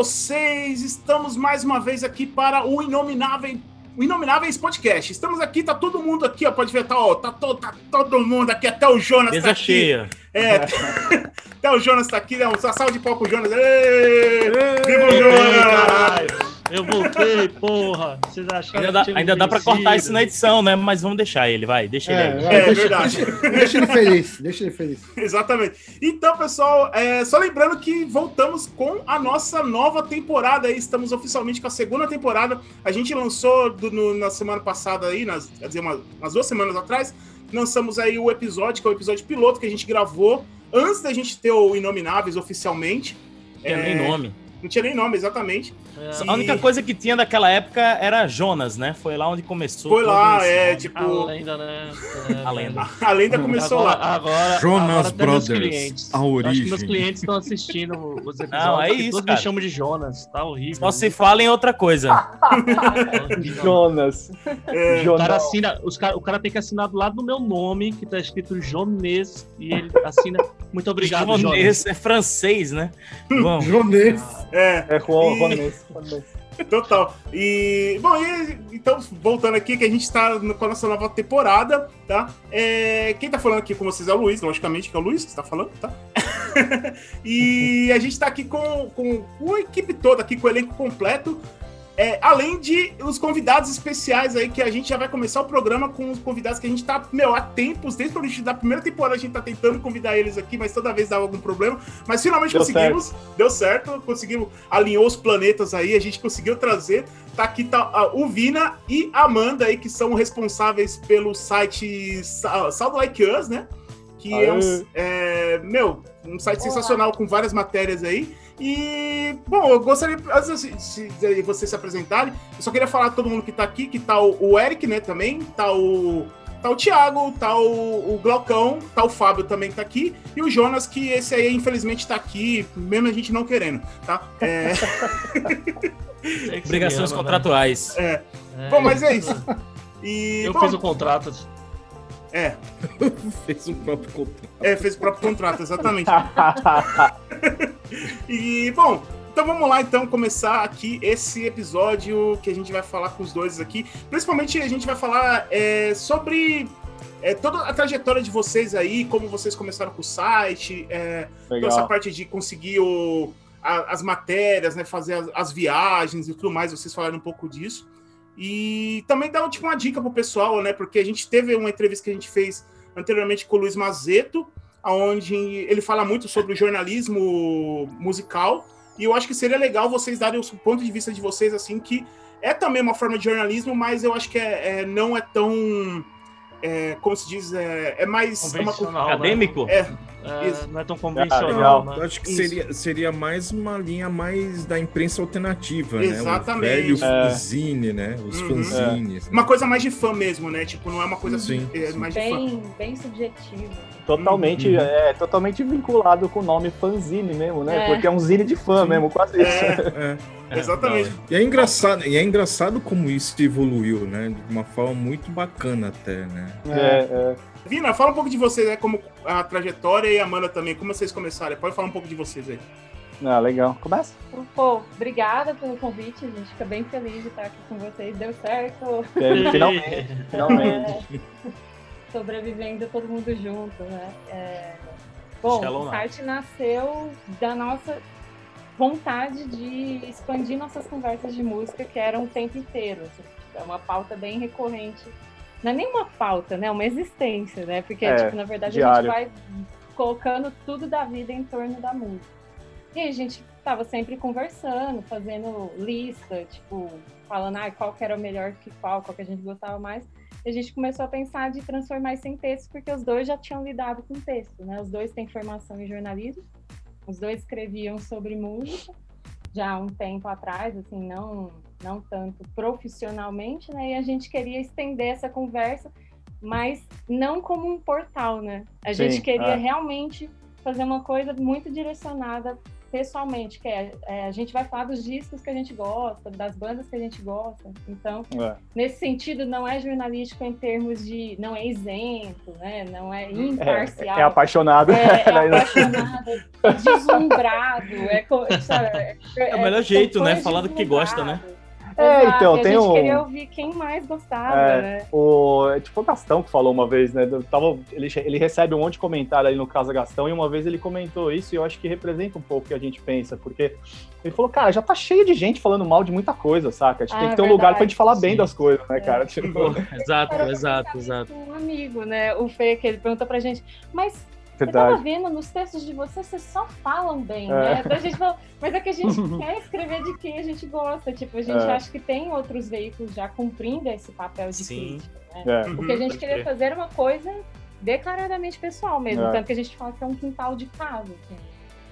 vocês? Estamos mais uma vez aqui para o Inominável o Inomináveis Podcast. Estamos aqui, tá todo mundo aqui, ó. Pode ver, tá, ó, tá, to, tá todo mundo aqui, até o Jonas Mesa tá aqui. cheia. É, até o Jonas tá aqui, né? Uma salva de pau pro Jonas. Ê, Viva o Jonas! Caralho, eu voltei, porra. Vocês acham Ainda dá, ainda dá pra cortar isso na edição, né? Mas vamos deixar ele, vai. Deixa ele aí. É deixa, verdade. Deixa, deixa ele feliz, deixa ele feliz. Exatamente. Então, pessoal, é, só lembrando que voltamos com a nossa nova temporada aí. Estamos oficialmente com a segunda temporada. A gente lançou do- no- na semana passada aí, nas, quer dizer, uma- umas duas semanas atrás, lançamos aí o episódio, que é o episódio piloto que a gente gravou antes da gente ter o Inomináveis oficialmente. Tinha nem É, nome. Não tinha nem nome, exatamente. A única coisa que tinha daquela época era Jonas, né? Foi lá onde começou. Foi lá, é, tipo, A lenda, né? É, A lenda. a lenda começou agora, lá. Agora, Jonas agora Brothers, a Eu Acho origem. que meus clientes estão assistindo os episódios. Não, é isso, Todos cara. me chamam de Jonas. Tá horrível. Só se fala em outra coisa. Horrível. Jonas. É, O Jonas. cara, assina, os cara, o cara tem que assinar do lado do meu nome, que tá escrito Jones, e ele assina. Muito obrigado, Jonas. Jones é francês, né? Bom, Jonês. É. É Juan, E-. Juanes. Total. E, bom, e, então, voltando aqui, que a gente tá no- com a nossa nova temporada, tá? É, quem tá falando aqui com vocês é o Luiz, logicamente, que é o Luiz que está falando, tá? e a gente tá aqui com, com, com a equipe toda, aqui com o elenco completo. É, além de os convidados especiais aí, que a gente já vai começar o programa com os convidados que a gente tá, meu, há tempos, desde o início da primeira temporada a gente tá tentando convidar eles aqui, mas toda vez dava algum problema. Mas finalmente Deu conseguimos, deu certo, conseguimos, alinhou os planetas aí, a gente conseguiu trazer. Tá aqui tá, ah, o Vina e a Amanda aí, que são responsáveis pelo site Sa- Sound Like Us, né? Que é um, é, meu, um site Olá. sensacional com várias matérias aí. E, bom, eu gostaria, antes de, vocês se apresentarem, eu só queria falar a todo mundo que tá aqui, que tá o, o Eric, né, também, tá o, tá o Thiago, tá o, o Glaucão, tá o Fábio também que tá aqui, e o Jonas, que esse aí, infelizmente, tá aqui, mesmo a gente não querendo, tá? É, que obrigações ama, contratuais. é. né? É, Bom, mas é isso. E, Eu bom, fiz o contrato. é, Fez o próprio contrato. é, fez o próprio contrato, exatamente. E, bom, então vamos lá então começar aqui esse episódio que a gente vai falar com os dois aqui. Principalmente a gente vai falar é, sobre é, toda a trajetória de vocês aí, como vocês começaram com o site, é, toda essa parte de conseguir o- a- as matérias, né, fazer as, as viagens e tudo mais, vocês falaram um pouco disso. E também dar tipo, uma dica pro pessoal, né? Porque a gente teve uma entrevista que a gente fez anteriormente com o Luiz Mazeto, onde ele fala muito sobre o jornalismo musical. E eu acho que seria legal vocês darem o ponto de vista de vocês, assim, que é também uma forma de jornalismo, mas eu acho que é, é- não é tão. é, como se diz? É, é mais. É uma, né? Acadêmico? é, É, Isso. não é tão Ah, convencional. legal. né? Eu acho que Isso. seria, seria mais uma linha mais da imprensa alternativa, né? Exatamente. O velho É. fanzine, né? Os Uhum. fanzines. né? uma coisa mais de fã mesmo, né? Tipo, não é uma coisa Sim, é, sim. mais de fã. Bem, bem subjetivo. Totalmente, Uhum. é, totalmente vinculado com o nome fanzine mesmo, né? É. Porque é um zine de fã Sim. mesmo, quase isso. É, É. exatamente. E é engraçado, e é engraçado como isso evoluiu, né? De uma forma muito bacana até, né? É, é. Vina, fala um pouco de vocês, né? Como a trajetória e a Amanda também, como vocês começaram. Pode falar um pouco de vocês aí. Ah, legal. Começa. Pô, obrigada pelo convite, a gente fica bem feliz de estar aqui com vocês. Deu certo. É, Finalmente, finalmente. É, sobrevivendo todo mundo junto, né? É, Bom, Shallow o site nasceu da nossa vontade de expandir nossas conversas de música, que eram o tempo inteiro. assim. É uma pauta bem recorrente. Não é nem uma pauta, né? É uma existência, né? Porque, É, tipo, na verdade, a diário. gente vai colocando tudo da vida em torno da música. E a gente tava sempre conversando, fazendo lista, tipo, falando ah, qual que era o melhor que qual, qual que a gente gostava mais. E a gente começou a pensar de transformar isso em texto, porque os dois já tinham lidado com texto, né? Os dois têm formação em jornalismo, os dois escreviam sobre música já há um tempo atrás, assim, não, não tanto profissionalmente, né? E a gente queria estender essa conversa, mas não como um portal, né? A Sim, gente queria é. realmente fazer uma coisa muito direcionada pessoalmente, que é, é, a gente vai falar dos discos que a gente gosta, das bandas que a gente gosta. Então, É. nesse sentido, não é jornalístico em termos de. não é isento, né? Não é É, imparcial. é apaixonado. É, é apaixonado, é deslumbrado, é, sabe, é, É o melhor jeito, né? Falar do que gosta, né? É, Exato, então, e a tem gente um- queria ouvir quem mais gostava, É. né? O, é tipo o Gastão que falou uma vez, né? eu Tava, ele, ele recebe um monte de comentário ali no Casa Gastão e uma vez ele comentou isso e eu acho que representa um pouco o que a gente pensa, porque ele falou, cara, já tá cheio de gente falando mal de muita coisa, saca? A gente Ah, tem que ter um verdade. lugar pra gente falar bem Sim. das coisas, né, É. cara? Tipo, Exato, Para exato, exato. com Um amigo, né? O Fê, que ele pergunta pra gente, mas eu tava verdade. vendo nos textos de vocês, vocês só falam bem, É. né? Então a gente falou, mas é que a gente quer escrever de quem a gente gosta. Tipo, a gente É. acha que tem outros veículos já cumprindo esse papel de Sim. crítica, né? É. O que a gente pode queria fazer era uma coisa declaradamente pessoal mesmo. É. Tanto que a gente fala que é um quintal de casa. Assim.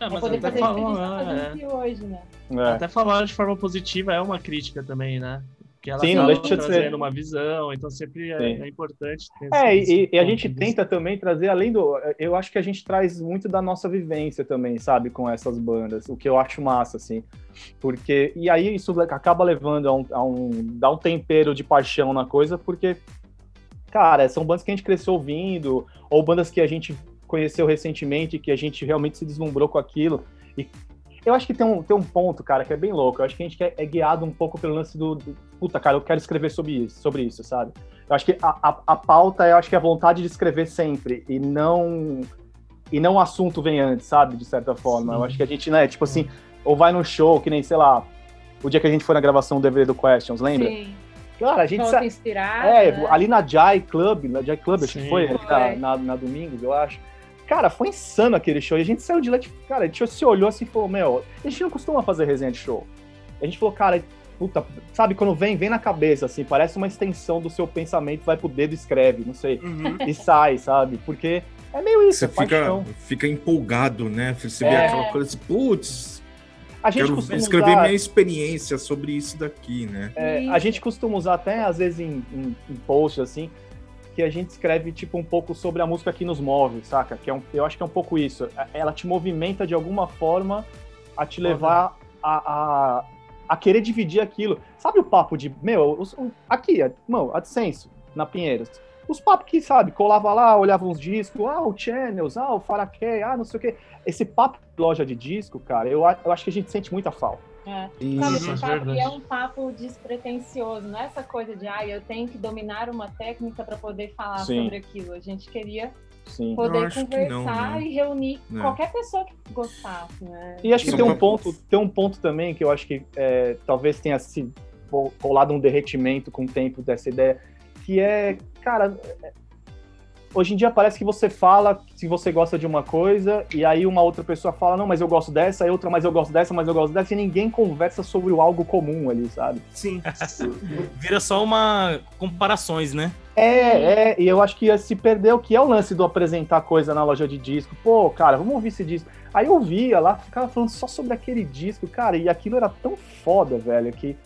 É, mas poder até fazer isso que a gente tá fazendo é, aqui hoje, né? É. até falar de forma positiva é uma crítica também, né? Ela Sim, não deixa de ser. trazendo uma visão, então sempre é, é importante. ter É, e, e a gente tenta também trazer, além do. Eu acho que a gente traz muito da nossa vivência também, sabe, com essas bandas, o que eu acho massa, assim. Porque. E aí isso acaba levando a um. A um dá um tempero de paixão na coisa, porque. Cara, são bandas que a gente cresceu ouvindo, ou bandas que a gente conheceu recentemente, que a gente realmente se deslumbrou com aquilo. E eu acho que tem um, tem um ponto, cara, que é bem louco. Eu acho que a gente é, é guiado um pouco pelo lance do, do. Puta, cara, eu quero escrever sobre isso, sobre isso, sabe? Eu acho que a, a, a pauta, eu acho que é a vontade de escrever sempre, e não e não o assunto vem antes, sabe? De certa forma. Sim. Eu acho que a gente, né, tipo assim, ou vai num show, que nem, sei lá, o dia que a gente foi na gravação do DVD do Questions, lembra? Sim. Cara, a gente Volta sa... É, né? ali na Jai Club, na Jai Club, acho que foi, na, na, na Domingos, eu acho. Cara, foi insano aquele show. E a gente saiu de lá, tipo, cara, a gente se olhou assim e falou, meu, a gente não costuma fazer resenha de show. A gente falou, cara, puta, sabe, quando vem, vem na cabeça, assim, parece uma extensão do seu pensamento, vai pro dedo e escreve, não sei. Uhum. E sai, sabe? Porque é meio isso, Você é fica, paixão. fica empolgado, né? Você vê É. aquela coisa assim, putz, A gente quero costuma escrever usar, minha experiência sobre isso daqui, né? é, a gente costuma usar até, às vezes, em, em, em posts, assim, que a gente escreve, tipo, um pouco sobre a música que nos move, saca? Que é um, eu acho que é um pouco isso. Ela te movimenta de alguma forma a te levar a, a, a querer dividir aquilo. Sabe o papo de, meu, os- aqui, mano, AdSense, na Pinheiros. Os papos que, sabe, colava lá, olhava uns discos, ah, o Channels, ah, o Faraqué, ah, não sei o quê. Esse papo de loja de disco, cara, eu, a- eu acho que a gente sente muita falta. É. E- Sabe, Isso, é sabe, verdade. e é um papo despretensioso, não é essa coisa de, ah, eu tenho que dominar uma técnica para poder falar Sim. sobre aquilo. A gente queria Sim. poder conversar não, né? e reunir É. qualquer pessoa que gostasse, né? E acho que tem um pra- ponto, tem um ponto também que eu acho que é, talvez tenha se rolado um derretimento com o tempo dessa ideia, que é, cara, é, hoje em dia parece que você fala se você gosta de uma coisa e aí uma outra pessoa fala, não, mas eu gosto dessa, aí outra, mas eu gosto dessa, mas eu gosto dessa, e ninguém conversa sobre o algo comum ali, sabe? Sim. Vira só uma comparações, né? É, é, e eu acho que ia se perder o que é o lance do apresentar coisa na loja de disco. Pô, cara, vamos ouvir esse disco. Aí eu via lá, ficava falando só sobre aquele disco, cara, e aquilo era tão foda, velho, que,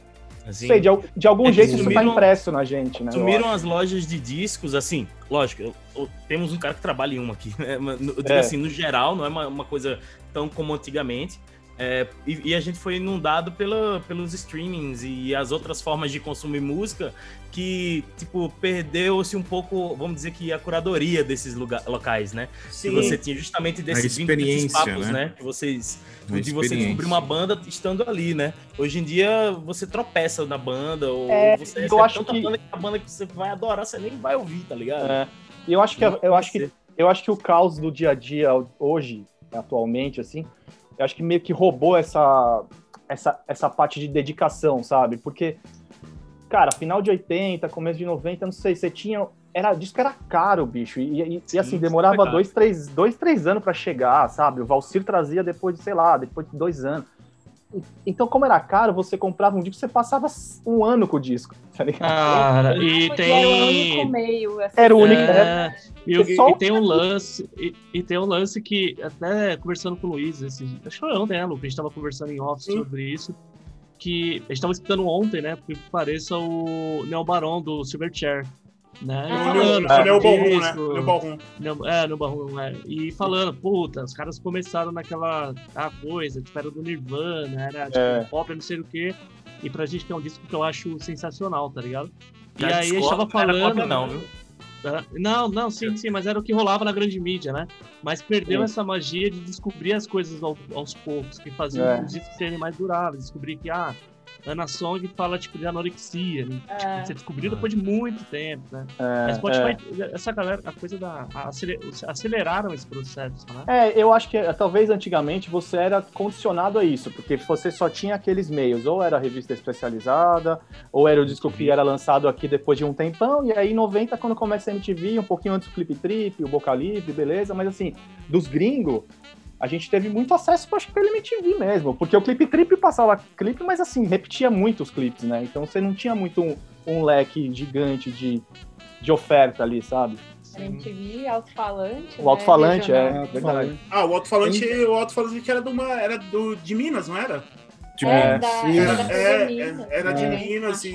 Assim, sei, de, de algum É jeito isso tá sumiram- impresso na gente, né? Sumiram as lojas de discos, assim, lógico, eu- eu- temos um cara que trabalha em uma aqui, né? Eu digo É. assim, no geral, não é uma, uma coisa tão como antigamente. É, e, e a gente foi inundado pela, pelos streamings e as outras formas de consumir música que, tipo, perdeu-se um pouco, vamos dizer que a curadoria desses lugar, locais, né? Sim. Que você tinha justamente desses, desses papos, né? né? Que vocês de você descobrir uma banda estando ali, né? Hoje em dia você tropeça na banda, ou É, você eu recebe acho tanta que- banda que a banda que você vai adorar, você nem vai ouvir, tá ligado? É. E eu acho que eu acho que eu acho que o caos do dia a dia hoje, atualmente, assim, eu acho que meio que roubou essa, essa, essa parte de dedicação, sabe? Porque, cara, final de 80, começo de 90, não sei, você tinha. Era, disco era caro, bicho. E, e- Sim, e, assim, demorava dois três, dois, três anos pra chegar, sabe? O Valsir trazia depois de, sei lá, depois de dois anos. Então, como era caro, você comprava um disco, você passava um ano com o disco, tá ligado? Cara, e Era o tem. único meio. assim, Era o único, É, né? E, e o- tem um lance, e, e tem um lance que, até conversando com o Luiz, esse, acho que foi ontem, né, Lu? que A gente tava conversando em off Sim. sobre isso. Que a gente tava escutando ontem, né? Porque pareça o Neo Barão do Silverchair. Né? Ah, E No, falando no, Ballroom, né? No Ballroom. no- é, no Barroom, é. E falando, puta, os caras começaram naquela ah, coisa, tipo, era do Nirvana, era tipo, É. pop, não sei o quê. E pra gente que é um disco que eu acho sensacional, tá ligado? E Já aí a gente discordo, tava não era falando. cópia não, viu? Ah, Não, não, sim, sim, mas era o que rolava na grande mídia, né? Mas perdeu Sim. essa magia de descobrir as coisas ao- aos poucos, que faziam É. os discos serem mais duráveis. Descobrir que, ah, Ana Song fala, tipo, de anorexia. né? Tipo, É. você descobriu depois de muito tempo, né? É, Mas Spotify, é. essa galera, a coisa da. a acele- aceleraram esse processo, né? É, eu acho que eh, talvez antigamente você era condicionado a isso, porque você só tinha aqueles meios, ou era revista especializada, ou era o disco que era lançado aqui depois de um tempão, e aí em 90, quando começa a MTV, um pouquinho antes do Clip Trip, o Boca Livre, beleza, mas assim, dos gringos, a gente teve muito acesso, acho que pela MTV mesmo, porque o Clip Trip passava clipe, mas assim, repetia muito os clipes, né? Então você não tinha muito um, um leque gigante de, de oferta ali, sabe? Era MTV, alto-falante. O alto-falante, né, é, regional. verdade. Ah, o alto-falante o alto-falante era, de uma, era do, de Minas, não era? Tipo, É, da, sim. era da É, TV Minas, é, era de Minas e-.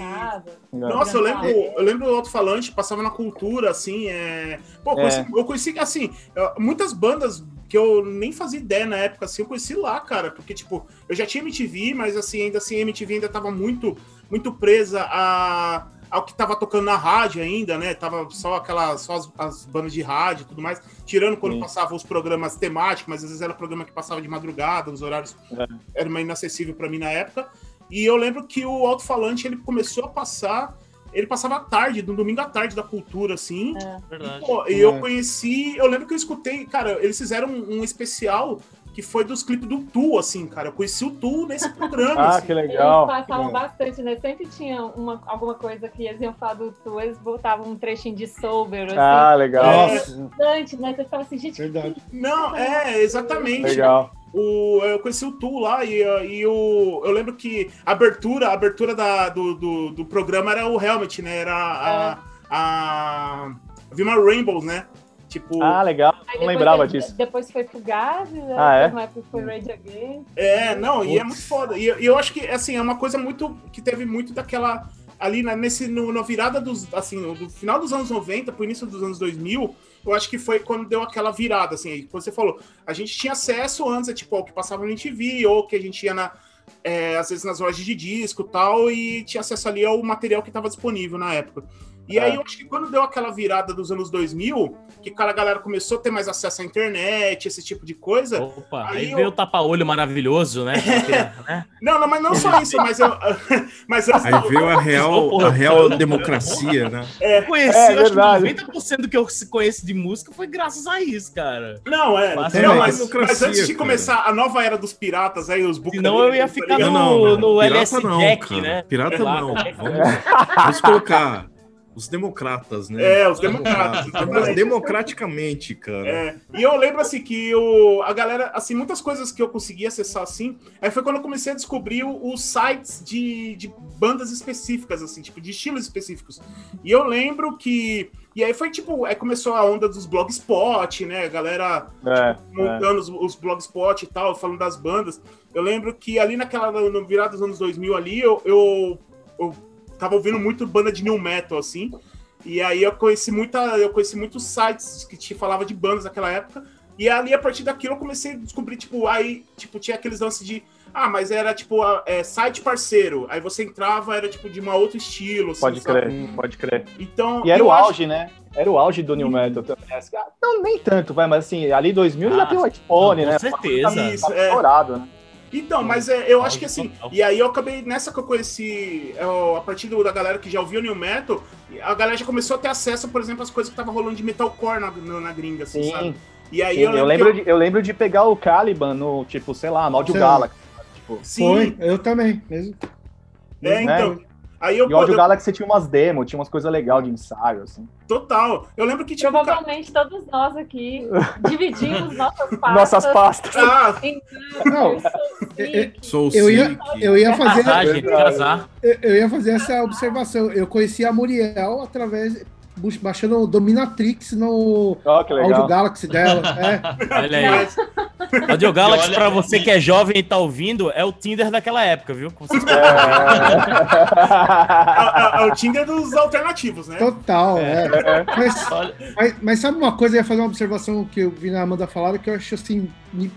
Nossa, eu lembro, eu lembro do alto-falante, passava na cultura, assim, é... Pô, eu conheci, eu conheci, assim, muitas bandas que eu nem fazia ideia na época, assim, eu conheci lá, cara, porque, tipo, eu já tinha MTV, mas, assim, ainda assim, a MTV ainda tava muito, muito presa a, ao que tava tocando na rádio ainda, né, tava só aquela, só as, as bandas de rádio e tudo mais, tirando quando Sim. passavam os programas temáticos, mas às vezes era programa que passava de madrugada, nos horários, era mais inacessível pra mim na época, e eu lembro que o alto-falante, ele começou a passar ele passava à tarde, no domingo à tarde da cultura, assim. Verdade. Pô, e eu conheci, eu lembro que eu escutei, cara, eles fizeram um, um especial que foi dos clipes do Tu, assim, cara. Eu conheci o Tu nesse programa. Ah, assim. que Eles legal. passavam Legal. bastante, né? Sempre tinha uma, alguma coisa que eles iam falar do Tu, eles botavam um trechinho de Sober, assim. Ah, legal. Nossa, bastante, né? Você ficava assim, gente, verdade. Não, é, exatamente. Legal. O, eu conheci o Tu lá e, e o, eu lembro que a abertura, a abertura da, do, do, do programa era o Helmet, né? Era a, a, Vilma Rainbows, né? Tipo, Ah, legal. Aí Não depois lembrava ele- disso. Depois foi Fugazi, né? Ah, é? Uma época foi Rage Again. É, não, e é muito foda. E, e eu acho que, assim, é uma coisa muito. que teve muito daquela. Ali na, nesse, no, na virada dos. Assim, no- do final dos anos 90 pro início dos anos 2000, eu acho que foi quando deu aquela virada, assim. Como você falou, a gente tinha acesso antes, é, tipo, ao que passava no TV, ou que a gente ia na. é, às vezes nas lojas de disco tal, e tinha acesso ali ao material que estava disponível na época. E aí É. eu acho que quando deu aquela virada dos anos 2000, que cara, a galera começou a ter mais acesso à internet, esse tipo de coisa, Opa, Aí aí, eu- veio o tapa-olho maravilhoso, né? né? Não, não, mas não só isso, mas eu. Mas antes Aí da- veio a real, a real democracia, né? Eu conheci, É, eu acho verdade. que 90% do que eu conheço de música foi graças a isso, cara. Não, é. Mas não, é mas, democracia, mas antes de cara. começar a nova era dos piratas, aí os Senão eu ia ficar bucaneros, no- tá ligado? no Pirata LS não, Jack, cara. né? Pirata Sei não. Vamos, vamos colocar os democratas, né? É, os democratas. Democraticamente, cara. É, e eu lembro assim que o, a galera, assim, muitas coisas que eu consegui acessar assim, aí foi quando eu comecei a descobrir o- os sites de, de bandas específicas, assim, tipo, de estilos específicos. E eu lembro que. E aí foi tipo, aí começou a onda dos blogspot, né? A galera É, é. montando os, os blogspot e tal, falando das bandas. Eu lembro que ali naquela, no virada dos anos 2000 ali, eu, eu, eu tava ouvindo muito banda de new metal, assim. E aí eu conheci muita, eu conheci muitos sites que te falava de bandas naquela época. E ali, a partir daquilo, eu comecei a descobrir, tipo, aí, tipo, tinha aqueles lances de. Ah, mas era tipo a- é, site parceiro. Aí você entrava, era tipo de uma outro estilo. assim, Pode sabe? crer, pode crer. Então. E era o acho- auge, né? Era o auge do New Metal também. Não, nem tanto, vai, mas assim, ali 2000 já Ah, tem o iPhone, com né? certeza. Isso, Tava é. estourado, né? Então, mas é, eu acho que assim, e aí eu acabei nessa que eu conheci, eu, a partir do- da galera que já ouviu o New Metal, a galera já começou a ter acesso, por exemplo, às coisas que tava rolando de metalcore na, na, na gringa, assim, Sim, sabe? E aí sim, eu eu, lembro, lembro que de, eu lembro de pegar o Caliban no, tipo, sei lá, no Audio Sei. Galaxy. Tipo, eu, sim, Foi, eu também. Mesmo. é, né? Aí eu, e o Audio eu- Galaxy tinha umas demos, tinha umas coisas legais de ensaio, assim. total. Eu lembro que tipo, cara, Provavelmente todos nós aqui dividimos nossas pastas. Nossas pastas. ah, em Não, Sou Eu ia- eu ia fazer, casar. eu, eu ia fazer essa observação. Eu conheci a Muriel através baixando o Dominatrix no que Audio. Galaxy dela. É. Olha aí. Audio Galaxy, pra você que é jovem e tá ouvindo, é o Tinder daquela época, viu? Vocês- É, é- é o Tinder dos alternativos, né? Total, é. Mas, Olha, mas, mas sabe uma coisa? Eu ia fazer uma observação que eu vi na Amanda falar que eu acho assim. Me,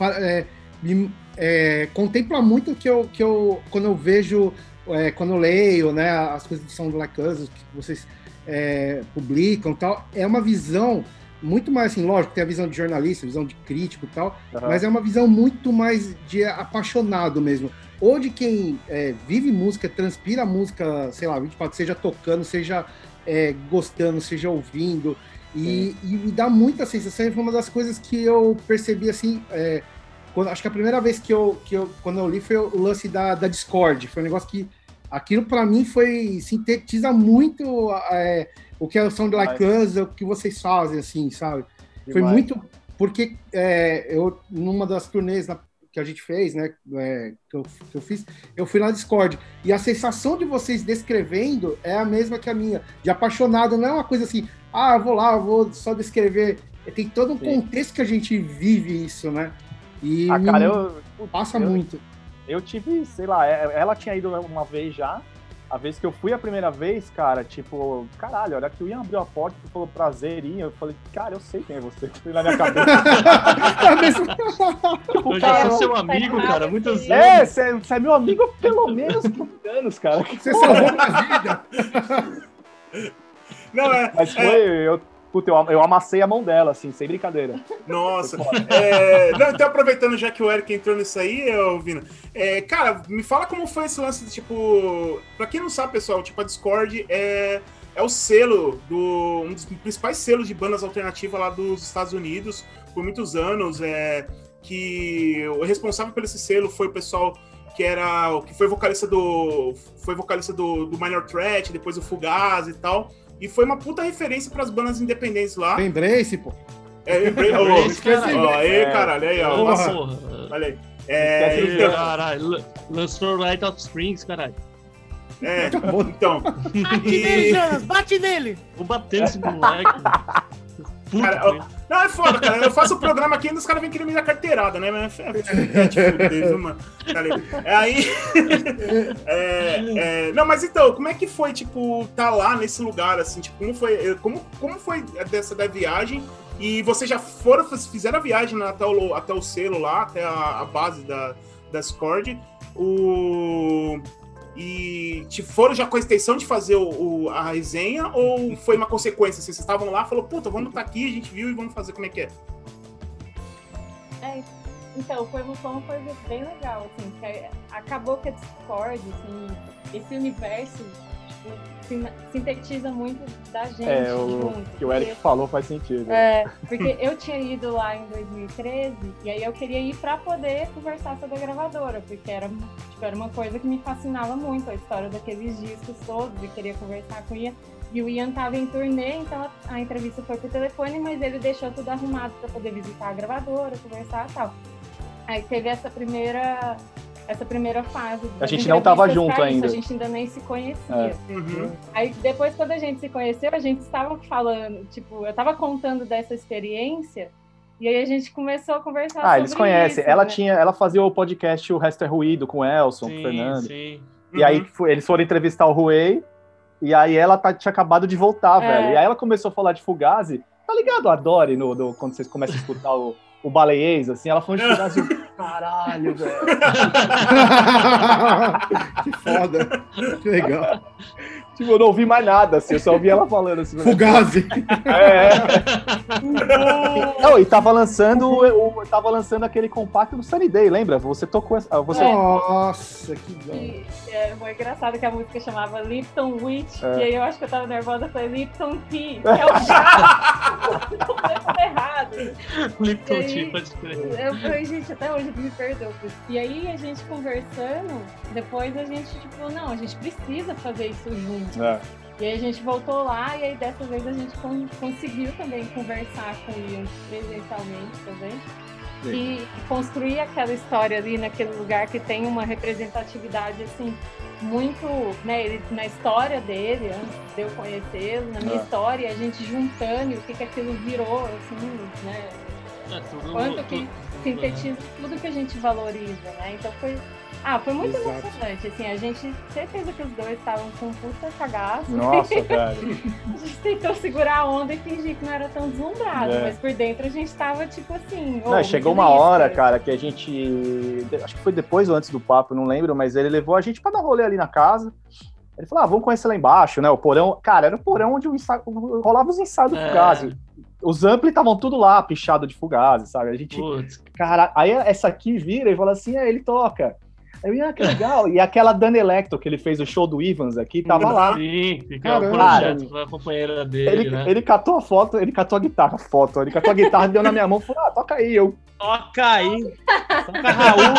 é, me, é, contempla muito que eu, que eu quando eu vejo, é, quando eu leio, né, as coisas do Sound Like Us, que vocês é, publicam tal, é uma visão muito mais assim, lógico, tem a visão de jornalista, visão de crítico e tal, Aham. mas é uma visão muito mais de apaixonado mesmo. Ou de quem é, vive música, transpira música, sei lá, 24, seja tocando, seja é, gostando, seja ouvindo. E, e me dá muita sensação. e Foi uma das coisas que eu percebi assim. é, quando- acho que a primeira vez que eu, que eu quando eu li foi o lance da, da Discord. Foi um negócio que aquilo para mim foi sintetiza muito é, o que é o Sound Like Us, o que vocês fazem, assim, sabe? Foi Demais. muito. Porque é, eu, numa das turnês na- que a gente fez, né? é, que, eu, que eu fiz, eu fui na Discord. E a sensação de vocês descrevendo é a mesma que a minha, de apaixonado. Não é uma coisa assim, ah, eu vou lá, eu vou só descrever. Tem todo um Sim. contexto que a gente vive isso, né? E Ah, cara, eu, passa eu- muito. Eu tive, sei lá, é- ela tinha ido uma vez já. A vez que eu fui a primeira vez, cara, tipo, caralho, olha que o Ian abriu a porta e falou prazer, Ian. Eu falei, cara, eu sei quem é você. Foi na minha cabeça. eu já cara, sou seu amigo, cara, muitos assim. anos. é, você é meu amigo há pelo menos 15 anos, cara. Você salvou minha vida. Não, é. Mas foi, eu, puta, eu, eu amassei a mão dela, assim, sem brincadeira. Nossa. É, não, então, aproveitando já que o Eric entrou nisso aí, ô, Vina, é, cara, me fala como foi esse lance, de, tipo. Pra quem não sabe, pessoal, tipo, a Discord é, é o selo do. um dos principais selos de bandas alternativas lá dos Estados Unidos por muitos anos. É, que o responsável por esse selo foi o pessoal que era que foi vocalista do foi vocalista do, do Minor Threat, depois o Fugaz e tal. E foi uma puta referência para as bandas independentes lá. Lembrei-se, pô. É, lembrei, ô, Lembrei-se, esqueci, caralho. ó, aí, É. caralho, aí, ó. Porra. Porra. olha aí. É, então, Caralho, lan- lançou Right Out Springs, caralho. é, então, Bate E- nele, Jonas, bate nele! Vou bater nesse moleque. Puta, Cara, foi. não, é foda, cara. Eu faço o programa aqui e os caras vêm querer me dar carteirada, né? Mas é, é, é mano? Tá ligado? É, aí. é, é, não, mas então, como é que foi, tipo, tá lá nesse lugar, assim? Tipo, como foi, como, como foi dessa da viagem? E vocês já foram, fizeram a viagem até o, até o selo lá, até a, a base da, da Discord. O. E tipo, foram já com a intenção de fazer o, o- a resenha ou foi uma consequência? Assim, vocês estavam lá falou, puta, vamos estar aqui, a gente viu e vamos fazer como é que é. É, então, foi uma, foi uma coisa bem legal, assim, que é- acabou que a Discord, assim, esse universo, tipo, sintetiza muito da gente É, o junto. que o Eric porque- falou faz sentido. É, porque eu tinha ido lá em 2013 e aí eu queria ir pra poder conversar sobre a gravadora, porque era, tipo, era uma coisa que me fascinava muito, a história daqueles discos todos, e queria conversar com o Ian. E o Ian tava em turnê, então a, a entrevista foi por telefone, mas ele deixou tudo arrumado pra poder visitar a gravadora, conversar e tal. Aí teve essa primeira, essa primeira fase. A gente não tava entrevistas junto pra isso, ainda. A gente ainda nem se conhecia. É. Uhum. Aí depois, quando a gente se conheceu, a gente estava falando, tipo, eu estava contando dessa experiência, e aí a gente começou a conversar Ah, eles sobre conhecem. isso, ela né? tinha, ela fazia o podcast O Resto é Ruído com o Elson, com o Sim, Fernando. sim. E aí foi- eles foram entrevistar o Ruei, e aí ela tá- tinha acabado de voltar, É. velho. E aí ela começou a falar de Fugazi. Tá ligado a Dory, no, no- quando vocês começam a escutar o, o baleiês, assim, ela falou de Fugazi. Caralho, velho. que foda. Que legal. Tipo, eu não ouvi mais nada, assim, eu só ouvi ela falando assim. Fugazi. É. Não, e tava lançando, o, o- tava lançando aquele compacto do Sunny Day, lembra? Você tocou essa. Você, É. Nossa, que dó. E é foi engraçado que a música chamava Lipton Witch, É. e aí eu acho que eu tava nervosa, foi Lipton Tea, que é o chá. Tudo errado. Lipton aí- Tea, pode crer. Eu falei, gente, até hoje me isso. E aí a gente conversando, depois a gente, tipo, não, a gente precisa fazer isso junto. É. E aí a gente voltou lá e aí dessa vez a gente con- conseguiu também conversar com o Ian presencialmente também. E construir aquela história ali naquele lugar que tem uma representatividade assim muito, né, ele, na história dele, antes de eu conhecê-lo, na minha É. história, a gente juntando e o que que aquilo virou, assim, né, É, tudo, quanto que tudo- sintetiza tudo que a gente valoriza, né? Então foi. Ah, foi muito Exato. emocionante. Assim, a gente certeza que os dois estavam com um puta cagaço. Nossa, velho. A gente tentou segurar a onda e fingir que não era tão deslumbrado, É. mas por dentro a gente tava tipo assim. Não, ô, chegou uma hora, cara, que a gente. Acho que foi depois ou antes do papo, não lembro, mas ele levou a gente pra dar rolê ali na casa. Ele falou: ah, vamos conhecer lá embaixo, né? O porão. Cara, era o porão onde o ensaio... rolava os ensaios do É. Fugazi. Os ampli estavam tudo lá, pichado de Fugazi, sabe? A gente. Putz, Cara, aí essa aqui vira e fala assim: é, ele toca. Eu, ah, que legal. E aquela Dan Electro que ele fez o show do Ivans aqui, tava lá. sim, fica Caramba. o projeto com a companheira dele, Ele, né? ele catou a foto, ele catou a guitarra, foto, ele catou a guitarra, deu na minha mão e falou: ah, toca aí. Eu, Toca aí. Toca Raul.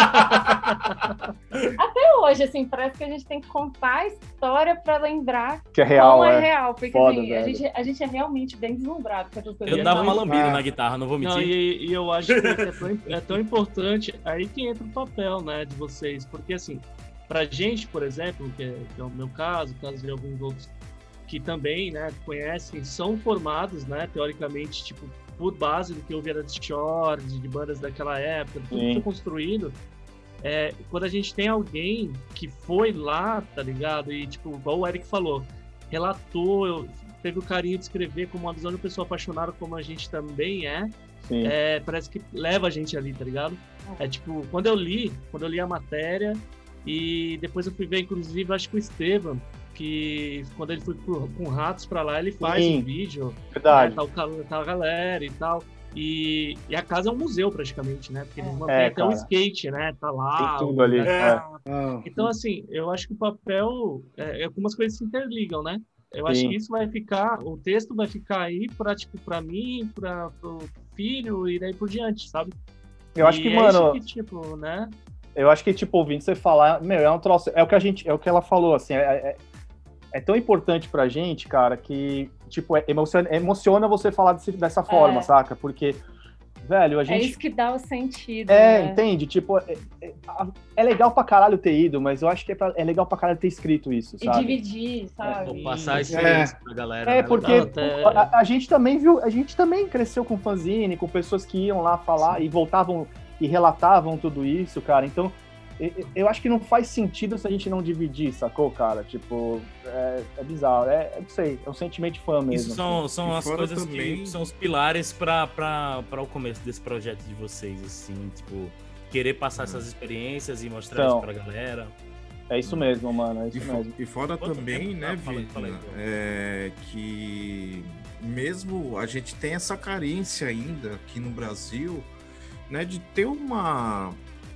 Até hoje, assim, parece que a gente tem que contar a história pra lembrar que é real, como é, é. real. Porque Foda, assim, a, gente, a gente é realmente bem deslumbrado com essas coisas. Eu dava uma não- lambida Ah. na guitarra, não vou Não, mentir. e, e eu acho que é tão, é tão importante aí que entra o papel, né, de vocês, porque assim, pra gente, por exemplo, que é, que é o meu caso, o caso de alguns outros que também, né, conhecem, são formados, né, teoricamente, tipo, por base do que eu via de short, de bandas daquela época, tudo que foi construído, é, quando a gente tem alguém que foi lá, tá ligado? E, tipo, igual o Eric falou, relatou, eu- teve o carinho de escrever como uma visão de uma pessoa apaixonada, como a gente também é, é, parece que leva a gente ali, tá ligado? É tipo, quando eu li, quando eu li a matéria, e depois eu fui ver, inclusive, acho que o Estevam, que quando ele foi pro- com ratos pra lá, ele faz Sim. um vídeo, Verdade. né, tá, o, tá a galera e tal. E, e a casa é um museu praticamente, né? Porque eles mantêm É, até o cara. skate, né? Tá lá. Tem tudo o ali, é. tá- Ah, Então, assim, eu acho que o papel, é, algumas coisas se interligam, né? Eu acho Sim. que isso vai ficar, o texto vai ficar aí pra, tipo, pra mim, pra, pro filho e daí por diante, sabe? Eu acho E que, é mano, que, tipo, né? eu acho que, tipo, ouvindo você falar, meu, é um troço. É o que a gente, é o que ela falou, assim, é, é, é tão importante pra gente, cara, que, tipo, é, emociona, emociona você falar desse- dessa forma, É. saca? Porque, velho, a É gente. isso que dá o sentido. É, né? entende? Tipo, é, é- é legal pra caralho ter ido, mas eu acho que é, pra- é legal pra caralho ter escrito isso, E sabe? dividir, sabe? Vou passar a Isso. experiência pra galera. É, né? porque até- a, a gente também viu, a gente também cresceu com fanzine, com pessoas que iam lá falar e voltavam e relatavam tudo isso, cara. Então, e- e- eu acho que não faz sentido se a gente não dividir, sacou, cara? Tipo, é, é bizarro. É, eu não sei, é um sentimento de fã mesmo. Isso são, são E as coisas também- que são os pilares para o começo desse projeto de vocês, assim, tipo, querer passar essas experiências e mostrar Então. isso pra galera. É isso mesmo, mano, é E, isso fo- mesmo. e fora Quanto também, tempo? né, Ah, Bruno. é, que mesmo a gente tem essa carência ainda aqui no Brasil, né, de ter uma,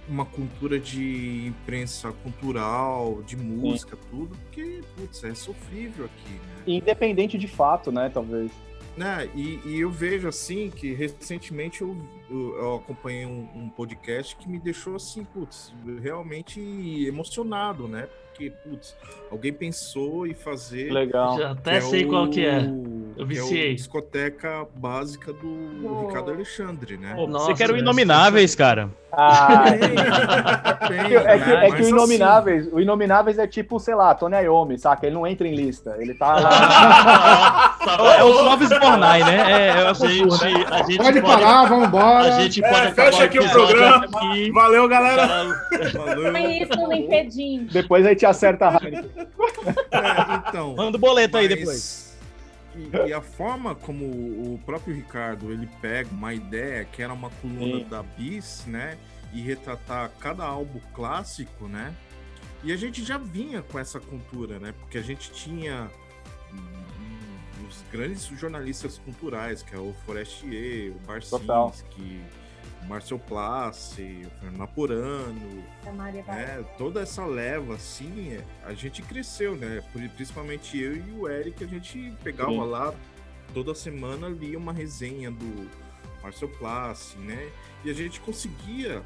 uma cultura de imprensa cultural, de música, tudo, porque, putz, é sofrível aqui, né? Independente de fato, né, talvez. né? E, e eu vejo assim que recentemente eu, eu, acompanhei um, um podcast que me deixou assim, putz, realmente emocionado, né? Porque, putz, alguém pensou em fazer. Legal. Já até sei o- qual que é. que Eu é viciei. o discoteca básica do Do- Ricardo Alexandre, né? Nossa, você quer o Inomináveis, cara? Ah, É que, é que- né? é que Mas, o assim, Inomináveis, o Inomináveis é tipo, sei lá, Tony Iommi, saca? Ele não entra em lista. Ele tá lá. É o Clóvis Bornai, né? É, é A gente, a gente Pode parar, vamos embora. A gente É, pode fecha acabar aqui o programa. aqui. Valeu, galera. Valeu. Põe isso no LinkedIn. Depois a gente acerta a Heineken. É, então. Manda o boleto aí Mas- depois. E, e a forma como o próprio Ricardo ele pega uma ideia que era uma coluna Sim. da Bis, né? E retratar cada álbum clássico, né? E a gente já vinha com essa cultura, né? Porque a gente tinha os grandes jornalistas culturais, que é o Forestier, o Total. Barcinski, o Marcel Place, o Fernando Apurano, né? Toda essa leva, assim, é, a gente cresceu, né? Principalmente eu e o Eric, a gente pegava Sim. lá toda semana lia uma resenha do Marcel Place, né? E a gente conseguia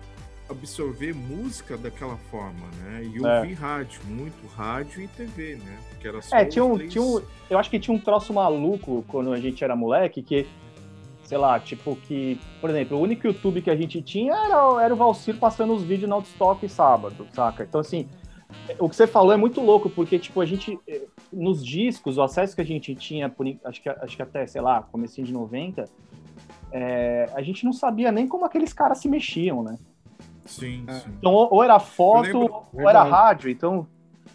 absorver música daquela forma, né? E É. ouvir rádio, muito rádio e TV, né? Porque era só É, tinha um, três- tinha um. Eu acho que tinha um troço maluco quando a gente era moleque, que, sei lá, tipo, que, por exemplo, o único YouTube que a gente tinha era, era o Valcir passando os vídeos no Outstock sábado, saca? Então, assim, o que você falou é muito louco, porque, tipo, a gente, eh, nos discos, o acesso que a gente tinha, por, acho, que, acho que até, sei lá, comecinho de 90, é, a gente não sabia nem como aqueles caras se mexiam, né? Sim, É. sim. Então, ou era foto, lembro- ou era Verdade. rádio. Então,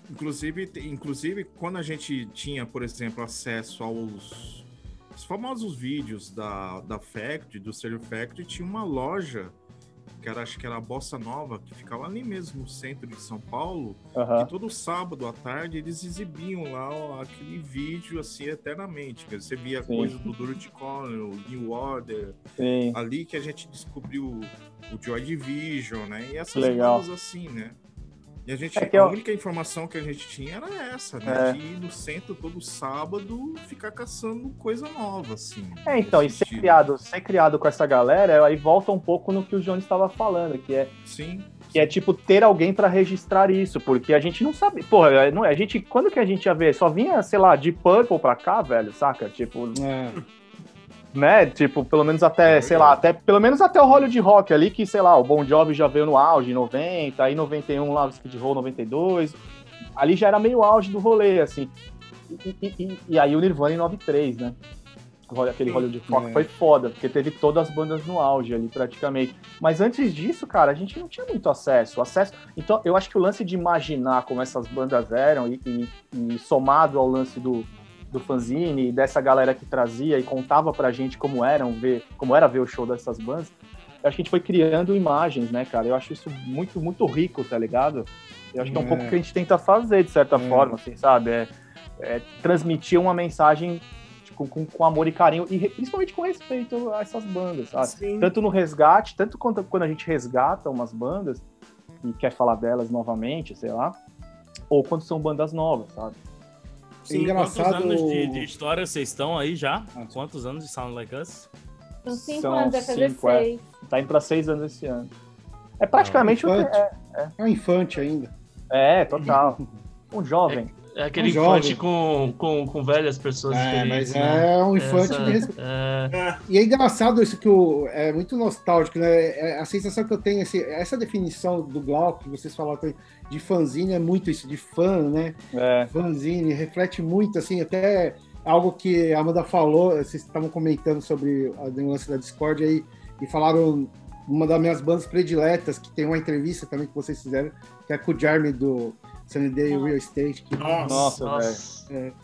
Inclusive, inclusive, quando a gente tinha, por exemplo, acesso aos os famosos vídeos da, da Factory, do Stereo Factory, tinha uma loja, que era, acho que era a Bossa Nova, que ficava ali mesmo no centro de São Paulo, aham, e todo sábado à tarde eles exibiam lá ó, aquele vídeo assim eternamente. Quer Você via Sim. coisa do Dirty Corner, o New Order, sim. ali que a gente descobriu o Joy Division, né? E essas Legal. bandas assim, né? E a gente, É que a eu- única informação que a gente tinha era essa, né? É. De ir no centro todo sábado ficar caçando coisa nova, assim. É, então, e ser criado, ser criado com essa galera, aí volta um pouco no que o Jones estava falando, que é, Sim. que é tipo ter alguém pra registrar isso, porque a gente não sabe, porra, é, não, é, a gente, quando que a gente ia ver? Só vinha, sei lá, de Purple pra cá, velho, saca? Tipo, É. né? Tipo, pelo menos até, É sei lá, até pelo menos até o Hollywood Rock ali, que, sei lá, o Bon Jovi já veio no auge em 90, aí 91 lá o Skid Row 92. Ali já era meio auge do rolê, assim. E, e- e- e aí o Nirvana em 93, né? Aquele Hollywood Rock É. foi foda, porque teve todas as bandas no auge ali, praticamente. Mas antes disso, cara, a gente não tinha muito acesso. acesso. Então, eu acho que o lance de imaginar como essas bandas eram e somado ao lance do, do fanzine e dessa galera que trazia e contava pra gente como eram ver, como era ver o show dessas bandas, eu acho que a gente foi criando imagens, né, cara? Eu acho isso muito, muito rico, tá ligado? Eu acho que é um É. pouco o que a gente tenta fazer, de certa É. forma, assim, sabe? É, é transmitir uma mensagem tipo, com, com amor e carinho, e principalmente com respeito a essas bandas, sabe? Sim. Tanto no resgate, tanto quanto quando a gente resgata umas bandas e quer falar delas novamente, sei lá, ou quando são bandas novas, sabe? É engraçado. Quantos anos de, de história vocês estão aí já? Ah, Quantos anos de Sound Like Us? São cinco São anos, vai fazer cinco, é. seis. Tá indo pra seis anos esse ano. É praticamente o que Infante. é, É um infante ainda. é, total. Um jovem. É aquele Um infante com, com, com velhas pessoas É, mas né? é um infante Essa- mesmo. é, E é engraçado isso que o, é muito nostálgico, né? É a sensação que eu tenho, esse, essa definição do Glauco, que vocês falaram de fanzine, é muito isso, de fã, né? É, Fanzine, reflete muito, assim, até algo que a Amanda falou, vocês estavam comentando sobre a denúncia da Discord aí, e falaram uma das minhas bandas prediletas, que tem uma entrevista também que vocês fizeram, que é com o Jeremy do Sunny Day Real Estate, que Nossa. nossa, velho.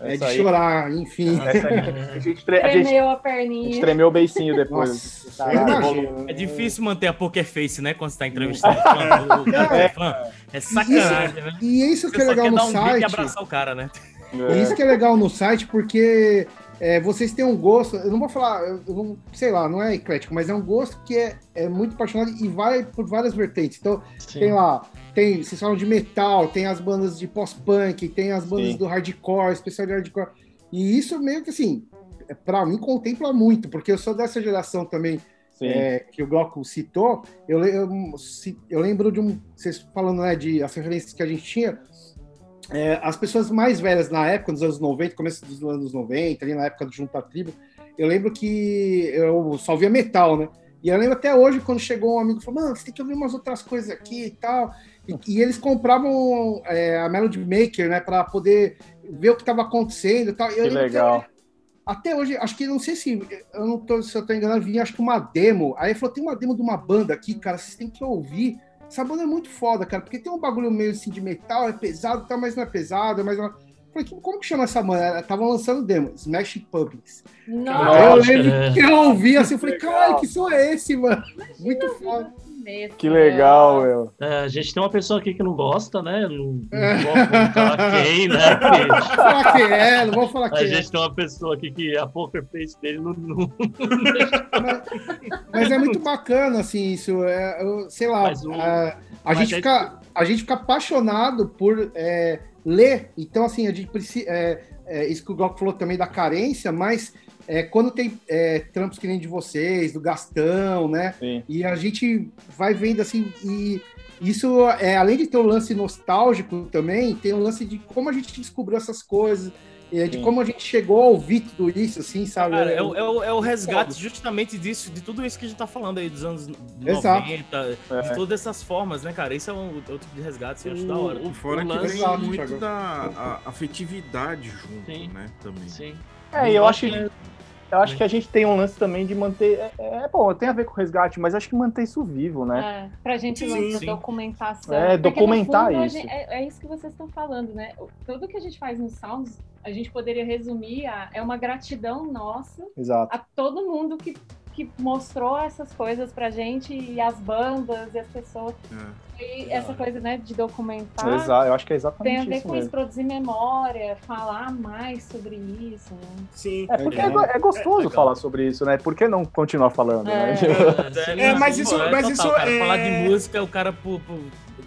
é Essa de aí- chorar, enfim. a gente, tre- a gente- Tremeu a a gente perninha. tremeu o beicinho depois. Nossa, eu imagino. É difícil manter a poker face, né? Quando você tá entrevistando cara que é fã. É sacanagem, né? E é isso que é legal no um site. abraçar o cara, né? E isso que é legal no site, porque é, vocês têm um gosto, eu não vou falar, eu não, sei lá, não é eclético, mas é um gosto que é, é muito apaixonado e vai por várias vertentes. Então, Sim. tem lá, tem, vocês falam de metal, tem as bandas de pós-punk, tem as bandas Sim. do hardcore, especial de hardcore. E isso meio que assim, pra mim contempla muito, porque eu sou dessa geração também é, que o Glauco citou, eu, eu, eu lembro de um. Vocês falando né, de as referências que a gente tinha. é, as pessoas mais velhas na época, nos anos 90, começo dos anos 90, ali na época do Junta Tribo, eu lembro que eu só via metal, né? E eu lembro até hoje, quando chegou um amigo e falou, mano, você tem que ouvir umas outras coisas aqui e tal. E, e eles compravam é, a Melody Maker, né, para poder ver o que estava acontecendo e tal. E eu Que legal. hoje- até hoje, acho que não sei se eu não tô, se eu tô enganado, vinha acho que uma demo. Aí ele falou: tem uma demo de uma banda aqui, cara, vocês têm que ouvir. Essa banda é muito foda, cara, porque tem um bagulho meio assim de metal, é pesado, tá, mas não é pesado, é mais uma. Falei, "Que- como que chama essa banda? Ela tava lançando demo, Smash Pumpkins. Aí eu Nossa, lembro é. que eu ouvi assim, eu falei, caralho, que som é esse, mano? Muito foda. Mesmo. Que legal, meu. É, a gente tem uma pessoa aqui que não gosta, né? Não, não É. vou falar quem, né? Não vou falar que é, não vou falar que A é. gente tem uma pessoa aqui que a poker face dele não. não- Mas é muito bacana, assim, isso. É, eu- sei lá, Mas o- a, a mas gente é- fica, a gente fica apaixonado por é, ler. Então, assim, a gente precisa. É, é, isso que o Glauco falou também da carência, mas é, quando tem é, trampos que nem de vocês, do Gastão, né? Sim. E a gente vai vendo assim, e isso, é, além de ter o lance nostálgico também, tem o lance de como a gente descobriu essas coisas, é, de Sim. como a gente chegou a ouvir tudo isso, assim, sabe? Cara, é, o- é o, é o resgate Foda. justamente disso, de tudo isso que a gente tá falando aí dos anos Exato. 90, É. de todas essas formas, né, cara? Esse é um, é o tipo de resgate que eu acho da hora. O- fora o que vem Exato, muito Thiago. da a- afetividade junto, Sim. né? Também. Sim. É, e eu acho que é- Eu acho que a gente tem um lance também de manter. É, é bom, tem a ver com o resgate, mas acho que manter isso vivo, né? É, pra gente Sim, sim. documentação. É, Porque, no documentar fundo, isso. gente- é, é isso que vocês estão falando, né? Tudo que a gente faz no Sounds, a gente poderia resumir a, é uma gratidão nossa Exato. a todo mundo que, que mostrou essas coisas pra gente, e as bandas, e as pessoas. É. E essa coisa, né, de documentar. Exato, eu acho que é Tem a exatamente ver isso com isso, mesmo. produzir memória, falar mais sobre isso, né? Sim. É porque é, É. é gostoso legal. falar sobre isso, né? Por que não continuar falando, né? É. Tipo, É, mas isso- mas isso cara, é- Falar de música, o cara pô, pô,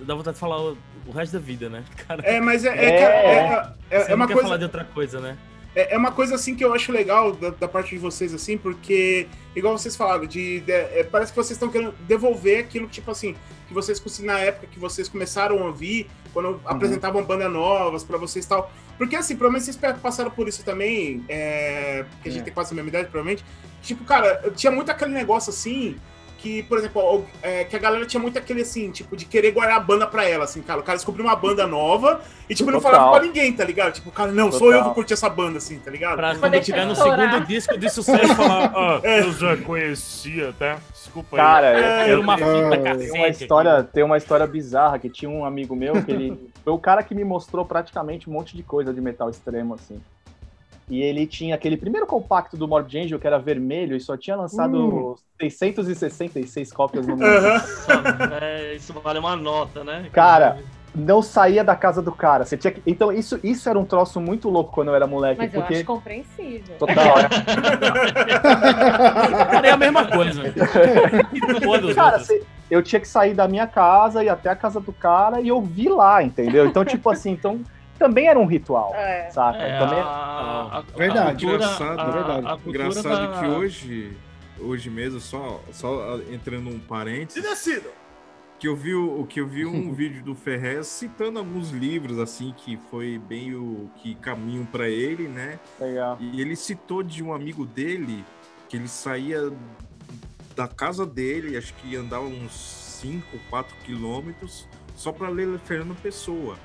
dá vontade de falar o, o resto da vida, né? Cara, É, mas é, é, É. é- é- é uma coisa. falar de outra coisa, né? É, é uma coisa assim que eu acho legal da, da parte de vocês, assim, porque, igual vocês falaram, de, de- é, parece que vocês estão querendo devolver aquilo que, tipo assim, que vocês na época que vocês começaram a ouvir, quando apresentavam bandas novas pra vocês e tal. Porque assim, provavelmente vocês passaram por isso também, é, que a gente É. tem quase a mesma idade, provavelmente. Tipo, cara, tinha muito aquele negócio assim. Que, por exemplo, é, que a galera tinha muito aquele assim, tipo, de querer guardar a banda pra ela, assim, cara. O cara descobriu uma banda nova e, tipo, não Total. falava pra ninguém, tá ligado? Tipo, cara, não, sou eu Total. que vou curtir essa banda, assim, tá ligado? Pra quando tiver no segundo disco de sucesso, falar, ah, É. eu já conhecia, tá? Desculpa aí. Cara, É, Era eu, uma fita cacete. tem uma história, tem uma história bizarra que tinha um amigo meu que ele foi o cara que me mostrou praticamente um monte de coisa de metal extremo assim. E ele tinha aquele primeiro compacto do Morbid Angel que era vermelho e só tinha lançado Hum. 666 cópias no mundo. Aham. É, isso vale uma nota, né? Cara, Não saía da casa do cara. Você tinha que... Então isso, isso era um troço muito louco quando eu era moleque, Mas eu porque acho compreensível. total. Cara, é a mesma coisa. Cara, outros. cê- eu tinha que sair da minha casa e até a casa do cara e ouvir lá, entendeu? Então, tipo assim, então também era um ritual, É. saca? É, também a, a, a Verdade. cultura- Engraçado, a- verdade. a Engraçado da- que hoje, hoje mesmo, só, só entrando um parênteses, que eu vi o o que eu vi um vídeo do Ferrez citando alguns livros assim que foi bem o que caminho para ele, né? Legal. E ele citou de um amigo dele que ele saía da casa dele, acho que andava uns 5, 4 quilômetros só para ler Fernando Pessoa.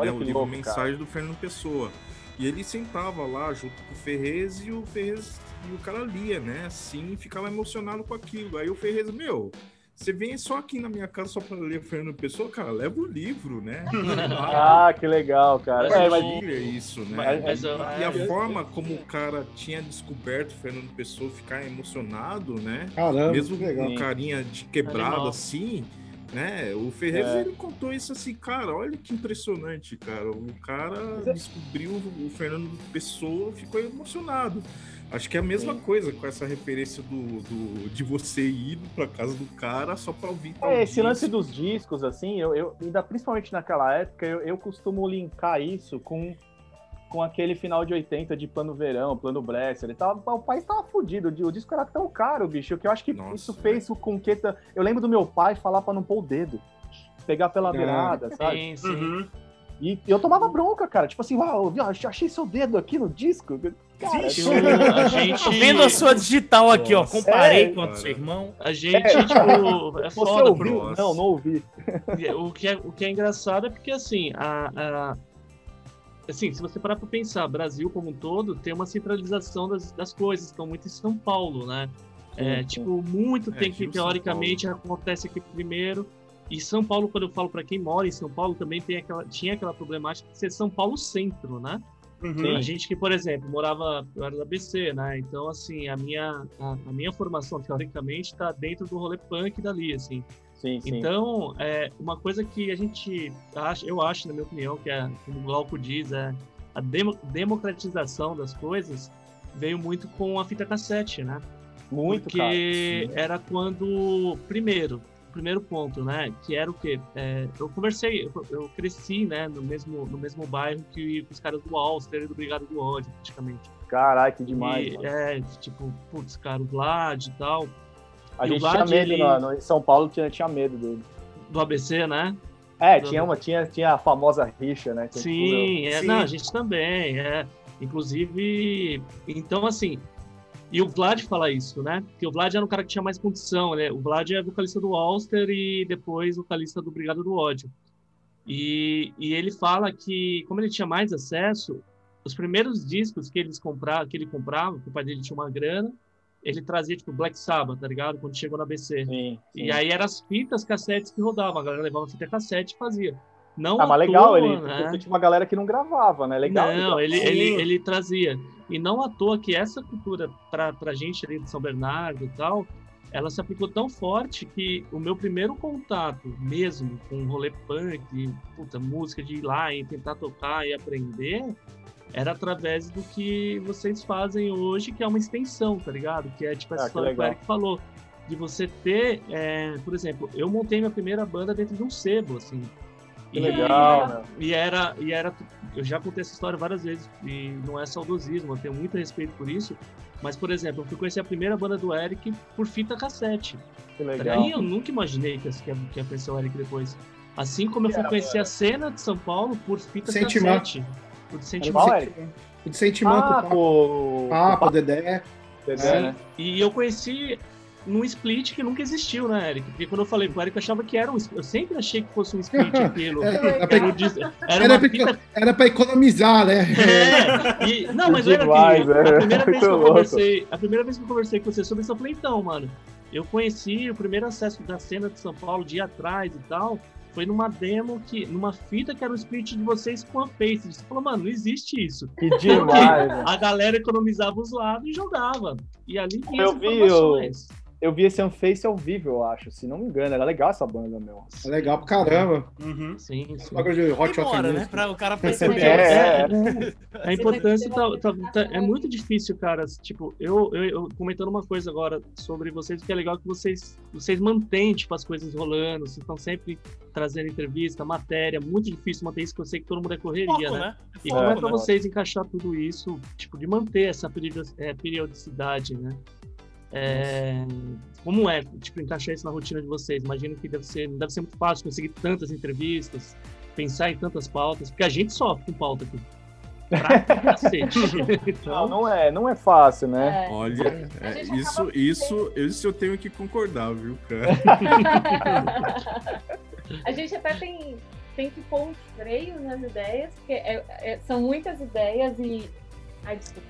Olha né, que o livro louco, Mensagem do Fernando Pessoa. E ele sentava lá junto com o Ferrez e o Ferrez e o cara lia, né? Assim, e ficava emocionado com aquilo. Aí o Ferrez, meu, você vem só aqui na minha casa só para ler Fernando Pessoa, cara, leva o livro, né? Ah, que legal, cara. É, mas Compartilha isso, né? Mas- mas e a é, forma como o cara tinha descoberto o Fernando Pessoa ficar emocionado, né? Caramba, Mesmo que legal. com carinha de quebrado Animal. assim, né? O Ferreira É. ele contou isso assim, cara, olha que impressionante, cara. O cara é descobriu o Fernando Pessoa, ficou emocionado. Acho que é a mesma coisa com essa referência do, do- de você ir pra casa do cara só pra ouvir É, esse lance disco. dos discos, assim, eu, eu ainda principalmente naquela época, eu, eu costumo linkar isso com, com aquele final de 80 de Plano Verão, Plano Bresser. Ele tava, o país tava fudido, o disco era tão caro, bicho, que eu acho que Nossa, isso fez com que. Eu lembro do meu pai falar pra não pôr o dedo. Pegar pela Ah. beirada, sabe? Sim, sim. Uhum. E eu tomava bronca, cara. Tipo assim, uau, achei seu dedo aqui no disco. Cara, a gente, Tô vendo a sua digital aqui, ó. Nossa. Comparei É, com a do seu irmão. a gente, tipo, é Você foda. ouviu? Nossa. Não, não ouvi. porque O que, é, o que é engraçado é porque, assim, a, a- assim, se você parar pra pensar, Brasil como um todo tem uma centralização das, das coisas, estão muito em São Paulo, né? É, Sim, tipo, muito É, tem que, teoricamente, acontece aqui primeiro. E São Paulo, quando eu falo pra quem mora em São Paulo, também tem aquela, tinha aquela problemática de ser São Paulo centro, né? Uhum. A gente que, por exemplo, morava, eu era da BC, né? Então, assim, a minha, a, a minha formação, teoricamente, está dentro do rolê punk dali, assim. Sim, sim. Então, é, uma coisa que a gente acha, eu acho, na minha opinião, que é, como o Glauco diz, é a demo- democratização das coisas veio muito com a fita cassete, né? Muito, Porque cara. Era quando, primeiro, primeiro ponto, né? Que era o quê? É, eu conversei, eu, eu cresci, né? No mesmo, no mesmo bairro que os caras do Ulster e do Brigado do Ódio, praticamente. Caralho, que demais. E, é, tipo, putz, cara, o Vlad e tal, A e gente Vlad, tinha medo, ele- em São Paulo tinha, tinha medo dele. do ABC, né? É, tinha, uma, tinha, tinha a famosa rixa, né? que, tipo, Sim, é, Sim. não, a gente também, é. Inclusive, então assim, e o Vlad fala isso, né? Porque o Vlad era um cara que tinha mais condição, né? O Vlad é vocalista do Ulster e depois vocalista do Brigado do Ódio. E, e ele fala que, como ele tinha mais acesso, os primeiros discos que eles compravam, que ele comprava, que o pai dele tinha uma grana, ele trazia tipo Black Sabbath, tá ligado? Quando chegou na BC. Sim, sim. E aí eram as fitas cassetes que rodavam, a galera levava fita cassete e fazia. Não Ah, à mas legal, toa, ele, né? tinha uma galera que não gravava, né? Legal. Não, ele, Sim. ele, ele trazia. E não à toa que essa cultura, pra, pra gente ali de São Bernardo e tal, ela se aplicou tão forte que o meu primeiro contato mesmo com rolê punk, puta, música, de ir lá e tentar tocar e aprender, era através do que vocês fazem hoje, que é uma extensão, tá ligado? Que é tipo essa Ah, que história que o legal. Eric falou. De você ter, é, por exemplo, eu montei minha primeira banda dentro de um sebo, assim. Que E- legal, meu. e era, e era, eu já contei essa história várias vezes, e não é saudosismo, eu tenho muito respeito por isso. Mas, por exemplo, eu fui conhecer a primeira banda do Eric por fita cassete. Que Tá legal. Aí eu nunca imaginei que ia, que ia- que conhecer o Eric depois. Assim como eu fui Era, conhecer a cena de São Paulo por fita Sentimento. cassete. Por Qual, sentimento. Eric? De sentimento, Ah, papo, pô. papo, Dedé. Dedé, É. né? E eu conheci num split que nunca existiu, né, Eric? Porque quando eu falei pro Eric, eu achava que era um split. Eu sempre achei que fosse um split aquilo. É, Era, um era Era pra, fita era pra economizar, né? É, e- não, mas era Demais, que é. a primeira vez que eu louco. conversei, a primeira vez que eu conversei com você sobre isso, eu falei, então, mano, eu conheci o primeiro acesso da cena de São Paulo dia atrás e tal, foi numa demo que, numa fita que era o split de vocês com a Face. Você falou, mano, não existe isso. Que demais? A galera economizava os lados e jogava. E ali vinha Eu as vi informações. Eu vi esse Unface ao vivo, eu acho. Se não me engano, era legal essa banda, meu. É legal pra caramba. Uhum. Sim, sim. Esse bagulho de hot, Demora, né? Pra o cara perceber. É, A importância tá, tá- tá- é muito difícil, cara. Tipo, eu, eu, eu comentando uma coisa agora sobre vocês, que é legal que vocês, vocês mantêm, tipo, as coisas rolando, vocês estão sempre trazendo entrevista, matéria, muito difícil manter isso, que eu sei que todo mundo é correria, Foco, né? né? E Foco, como é né? pra vocês encaixar tudo isso, tipo, de manter essa é, periodicidade, né? É, como é, tipo, encaixar isso na rotina de vocês? Imagino que deve ser, não deve ser muito fácil conseguir tantas entrevistas, pensar em tantas pautas, porque a gente sofre com pauta aqui. Pra cacete. Não, Então, não é, não é fácil, né? É. Olha, é, isso, isso, isso eu tenho que concordar, viu, cara? a gente até tem, tem que pôr um freio nas ideias, porque é- é- são muitas ideias e. Ai, desculpa.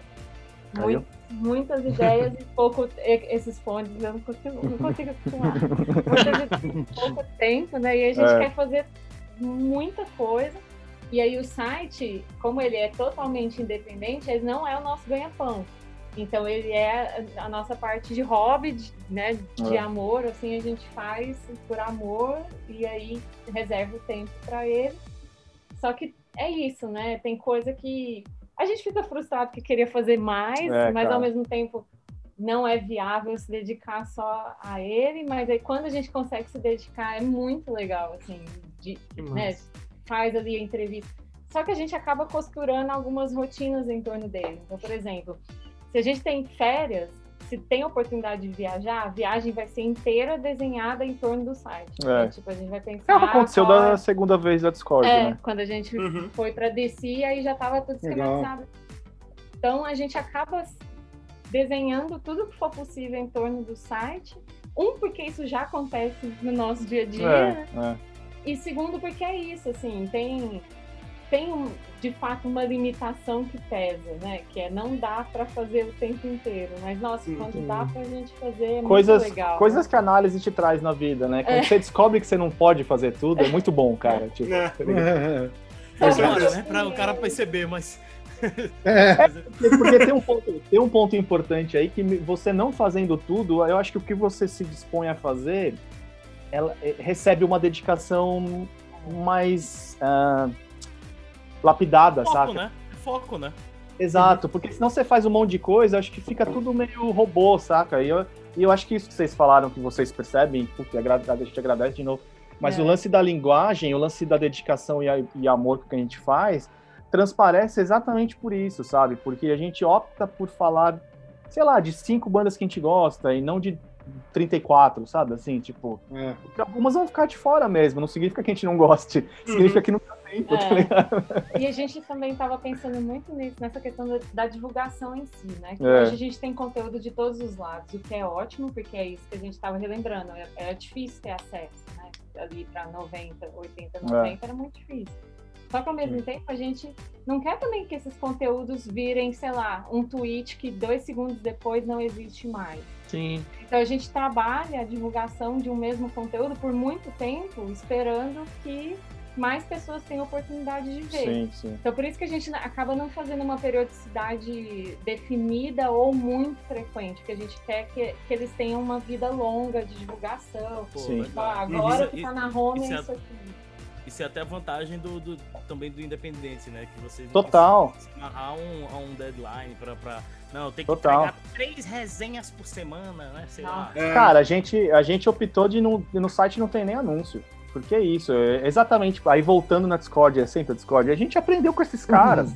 Caiu? Mui- muitas ideias e pouco. Esses fones eu não consigo, não consigo acostumar. Muitas ideias e pouco tempo, né? E a gente É. quer fazer muita coisa. E aí o site, como ele é totalmente independente, ele não é o nosso ganha-pão. Então ele é a nossa parte de hobby, de, né, de É. amor, assim a gente faz por amor e aí reserva o tempo para ele. Só que é isso, né? Tem coisa que a gente fica frustrado que queria fazer mais, É, mas cara. ao mesmo tempo não é viável se dedicar só a ele, mas aí quando a gente consegue se dedicar é muito legal, assim, de, que né, massa. faz ali a entrevista. Só que a gente acaba costurando algumas rotinas em torno dele. Então, por exemplo, se a gente tem férias, se tem oportunidade de viajar, a viagem vai ser inteira desenhada em torno do site. É. Então, tipo, a gente vai pensar. Cara, aconteceu qual da é- segunda vez da Discord, É, né? quando a gente Uhum. foi para DC, aí já estava tudo esquematizado. Então a gente acaba desenhando tudo que for possível em torno do site. Um, porque isso já acontece no nosso dia a dia, né? É, é. E segundo, porque é isso, assim, tem, tem um- de fato uma limitação que pesa, né? Que é não dá para fazer o tempo inteiro. Mas, nossa, Sim. quando dá pra gente fazer, é Coisas, muito legal. coisas que a análise te traz na vida, né? Quando você descobre que você não pode fazer tudo, é muito bom, cara. Tipo, É. tá? Demora, né? Pra o cara perceber, mas. É, Porque tem um, ponto, tem um ponto importante aí que você não fazendo tudo, eu acho que o que você se dispõe a fazer, ela eh, recebe uma dedicação mais ah, lapidada, Foco, saca? né? Foco, né? Exato, porque senão você faz um monte de coisa, acho que fica tudo meio robô, saca? E eu, e eu acho que isso que vocês falaram, que vocês percebem, porque a gente agradece de novo, mas É. o lance da linguagem, o lance da dedicação e, a- e amor que a gente faz, transparece exatamente por isso, sabe? Porque a gente opta por falar, sei lá, de cinco bandas que a gente gosta e não de 34, sabe? Assim, tipo, é. porque algumas vão ficar de fora mesmo, não significa que a gente não goste, significa que não dá tempo, tá É. ligado? E a gente também estava pensando muito nisso, nessa questão da, da divulgação em si, né? Que É. hoje a gente tem conteúdo de todos os lados, o que é ótimo, porque é isso que a gente estava relembrando. É, é difícil ter acesso, né? Ali para 90, 80, 90 era muito difícil. Só que ao mesmo tempo a gente não quer também que esses conteúdos virem, sei lá, um tweet que dois segundos depois não existe mais. Sim. Então a gente trabalha a divulgação de um mesmo conteúdo por muito tempo, esperando que mais pessoas tenham oportunidade de ver. Sim, sim. Então por isso que a gente acaba não fazendo uma periodicidade definida ou muito frequente, porque a gente quer que, que eles tenham uma vida longa de divulgação. Pô, Sim. Tipo, ah, agora Isso- que tá na home isso é isso aqui. Isso é até a vantagem do, do- também do independente, né? Que você Total. se amarrar um, a um deadline pra, pra. Não, tem que Total. entregar três resenhas por semana, né? Sei lá. É, Cara, a gente, a gente optou de não, no site não tem nem anúncio. Porque é isso, é exatamente. Aí voltando na Discord, é sempre a Discord, a gente aprendeu com esses caras.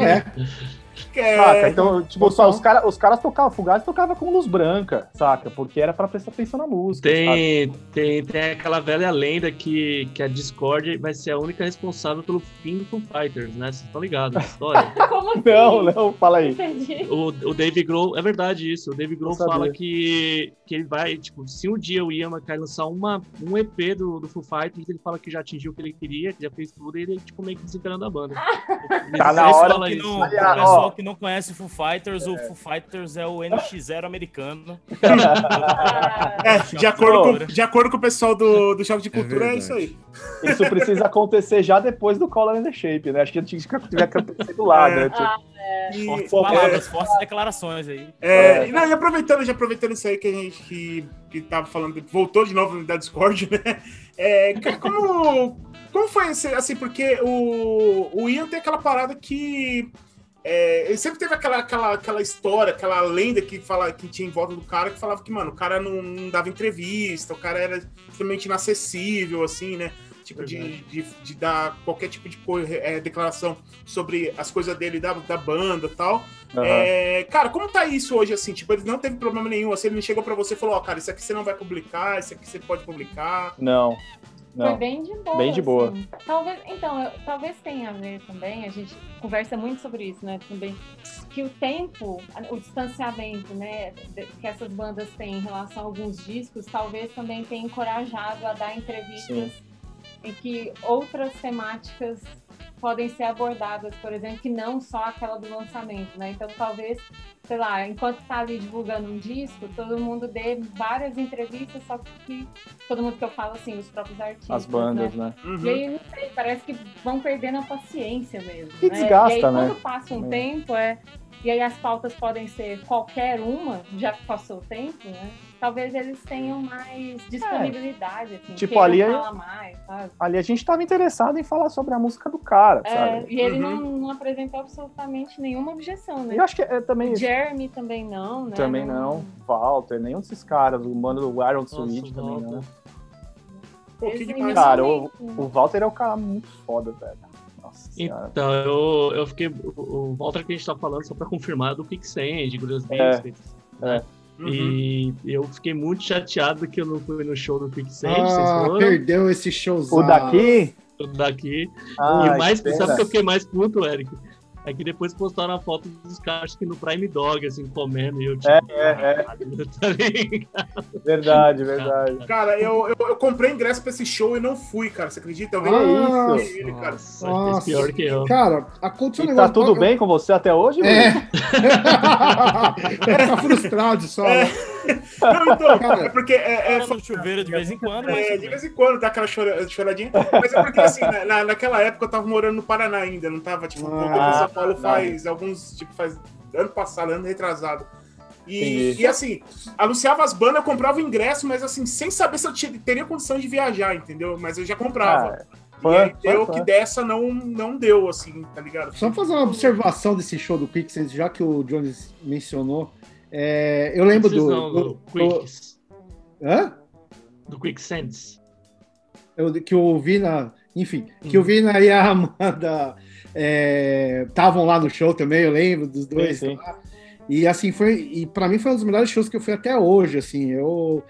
É, é, Saca? Então, tipo, só os, cara, os caras tocavam, Fugazi tocava com luz branca, saca? Porque era pra prestar atenção na música. sabe? Tem, tem, tem aquela velha lenda que, que a Discord vai ser a única responsável pelo fim do Foo Fighters, né? Vocês estão ligados nessa história? Como assim? Não, não, fala aí. Entendi. o, o Dave Grohl, é verdade isso, o Dave Grohl fala que, que ele vai, tipo, se um dia o Ian MacKay lançar uma, um EP do, do Foo Fighters, ele fala que já atingiu o que ele queria, que já fez tudo, e ele, tipo, meio que desencarando a banda. Tá na hora Que isso. não, Aliás, o pessoal que não conhece o Foo Fighters, o Foo Fighters é o NX0 americano. Ah, é, de, acordo com, de acordo com o pessoal do, do Choque de Cultura, é, verdade. isso aí. Isso precisa acontecer já depois do Color in the Shape, né? Acho que tinha que tiver que acontecer do lado, É. né? Tipo, E, Fortes palavras, fortes declarações aí. É, e, não, e aproveitando, já aproveitando isso aí que a gente que, que tava falando, voltou de novo da Discord, né? É, como, como foi assim, porque o, o Ian tem aquela parada que. É, ele sempre teve aquela, aquela, aquela história, aquela lenda que, fala, que tinha em volta do cara que falava que, mano, o cara não, não dava entrevista, o cara era extremamente inacessível, assim, né? Tipo, de, de, de dar qualquer tipo de co- é, declaração sobre as coisas dele da, da banda e tal. aham. É, cara, como tá isso hoje, assim? Tipo, ele não teve problema nenhum, assim, ele não chegou pra você e falou, ó, cara, isso aqui você não vai publicar, isso aqui você pode publicar. Não. Foi Não. bem de boa. Bem de boa. assim. Talvez, então, eu- talvez tenha a ver também, a gente conversa muito sobre isso, né? Também, que o tempo, o distanciamento, né, que essas bandas têm em relação a alguns discos, talvez também tenha encorajado a dar entrevistas em que outras temáticas podem ser abordadas, por exemplo, que não só aquela do lançamento, né? Então, talvez, sei lá, enquanto tá ali divulgando um disco, todo mundo dê várias entrevistas, só que todo mundo que eu falo, assim, os próprios artistas, As bandas, né? né? Uhum. E aí, não sei, parece que vão perdendo a paciência mesmo. E né? desgasta, e aí, né? quando passa um É. tempo, é. E aí as pautas podem ser qualquer uma, já que passou o tempo, né? Talvez eles tenham mais disponibilidade, assim, Tipo, ali é- falar mais, sabe? Ali a gente tava interessado em falar sobre a música do cara, É, sabe? e ele Uhum. não, não apresentou absolutamente nenhuma objeção, né? eu acho que é também Jeremy também não, né? Também não. Walter, nenhum desses caras. O mano do Iron Switch o também não. Pô, que demais. Cara, o, o Walter é um cara muito foda, velho. Nossa senhora. Então, eu, eu fiquei. O o Walter que a gente tá falando, só pra confirmar, do Quicksand, Gurias É, Biscuits. né? Uhum. E eu fiquei muito chateado que eu não fui no show do Quicksand, vocês Ah, foram? perdeu esse showzão. O daqui. O daqui. Ai, e mais, sabe o que eu fiquei mais puto, Eric? É que depois postaram a foto dos caras que no Prime Dog, assim, comendo, e eu tipo. É, é, é. Tá? Verdade, verdade. Cara, eu, eu, eu comprei ingresso pra esse show e não fui, cara. Você acredita? Eu Que vejo isso? ele, cara. Nossa, Nossa. fez pior que eu. Cara, aconteceu um E negócio. tá tudo bem com você até hoje, É. Luiz? tá frustrado só. É. né? Não, então, Cara, é porque é, é, Fora no chuveiro de vez em quando, mas É, de vez em quando dá aquela chora- choradinha. Mas é porque, assim, na- na, naquela época eu tava morando no Paraná ainda, não tava, tipo, Ah, São Paulo tá. faz alguns, tipo, faz ano passado, ano retrasado. E, e, assim, anunciava as bandas, eu comprava o ingresso, mas assim, sem saber se eu tinha- teria condição de viajar, entendeu? Mas eu já comprava. Ah, fã, e aí deu fã. que dessa não, não deu, assim, tá ligado? Só fazer uma observação desse show do Quicksand, já que o Jones mencionou. É, eu lembro do. Não, do, do do- Quicks. hã? Do Quicksands. Eu- que eu vi na. Enfim, que eu vi na e a Amanda estavam lá no show também, eu lembro dos dois. Sim, sim. lá. E assim, foi. E para mim foi um dos melhores shows que eu fui até hoje, assim. Eu,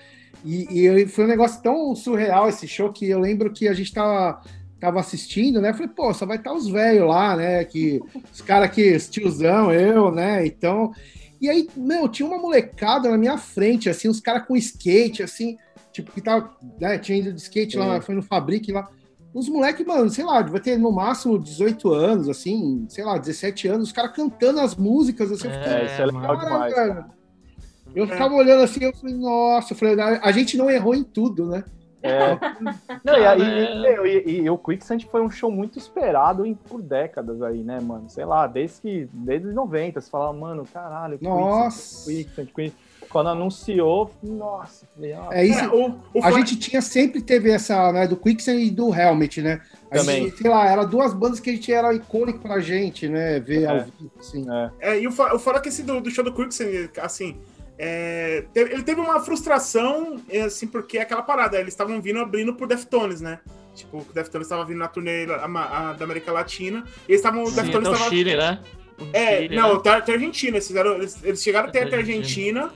e, e foi um negócio tão surreal esse show que eu lembro que a gente tava, tava assistindo, né? Eu falei, pô, só vai estar os velhos lá, né? Que, os caras que, os tiozão, eu, né? Então. E aí, meu, tinha uma molecada na minha frente, assim, os caras com skate, assim, tipo, que tava, né, tinha ido de skate lá, Sim. foi no Fabrique lá. Os moleques, mano, sei lá, vai ter no máximo 18 anos, assim, sei lá, 17 anos, os caras cantando as músicas, assim, eu fiquei, É, isso é legal "Caralho, demais. cara." Eu ficava olhando assim, eu falei, nossa, eu falei, a gente não errou em tudo, né? É. Não, e, aí, e, e- e o Quicksand foi um show muito esperado em- por décadas aí, né, mano? Sei lá, desde que desde os 90, você falava, mano, caralho, Nossa. Quicksand, Quicksand. Quando anunciou, nossa, ah, É isso. É, o, o A gente tinha sempre teve essa, né, do Quicksand e do Helmet, né? A Também. gente, sei lá, eram duas bandas que a gente era icônico pra gente, né? Ver É. ao vivo, assim. é. É, e o, o fora que esse do, do show do Quicksand, assim, é, teve- ele teve uma frustração, é, assim, porque é aquela parada, eles estavam vindo abrindo por Deftones, né? Tipo, o Deftones estava vindo na turnê a- a- da América Latina, e eles estavam, o Deftones até o estava... Chile, né? O É, Chile, não, né? até, até Argentina, eles, fizeram, eles, eles chegaram até, Até até a Argentina,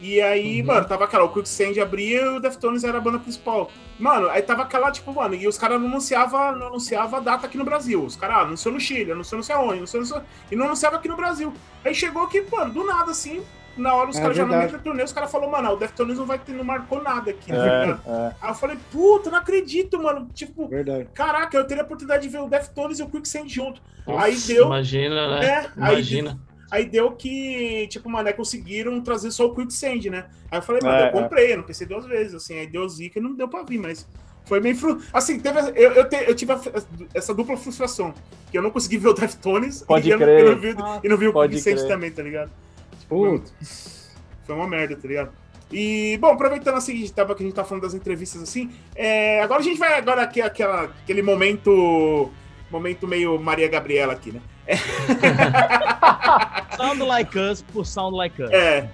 e aí, Uhum. mano, tava aquela, o Quicksand abria e o Deftones era a banda principal. Mano, aí tava aquela, tipo, mano, e os caras não anunciavam não anunciava a data aqui no Brasil. Os caras, ah, anunciou no Chile, anunciou não sei aonde, anunciou, não sei- e não anunciava aqui no Brasil. Aí chegou aqui, mano, do nada, assim, na hora os É caras já no verdade. meio da turnê, os caras falaram, mano, o Deftones não vai ter, não marcou nada aqui, tá É, ligado? é. Aí eu falei, puta, não acredito, mano. Tipo, Verdade. caraca, eu teria a oportunidade de ver o Deftones e o Quicksand junto. Nossa, aí deu. Imagina, né? É, aí Imagina. Aí deu que, tipo, mano, é, conseguiram trazer só o Quicksand, né? Aí eu falei, mano, É, eu comprei, eu não pensei duas vezes, assim, aí deu zica e não deu pra vir, mas foi meio fru... Assim, teve, eu, eu, te- eu tive a- essa dupla frustração, que eu não consegui ver o Deftones Pode e, eu, não- crer. eu não vi, e não vi o crer. também, tá ligado? Putz. Foi uma merda, tá ligado? E, bom, aproveitando assim, tava, que a gente tá falando das entrevistas assim, é, agora a gente vai agora aqui, aquela, aquele momento, momento meio Maria Gabriela aqui, né? Sound like us por sound like us. É, é.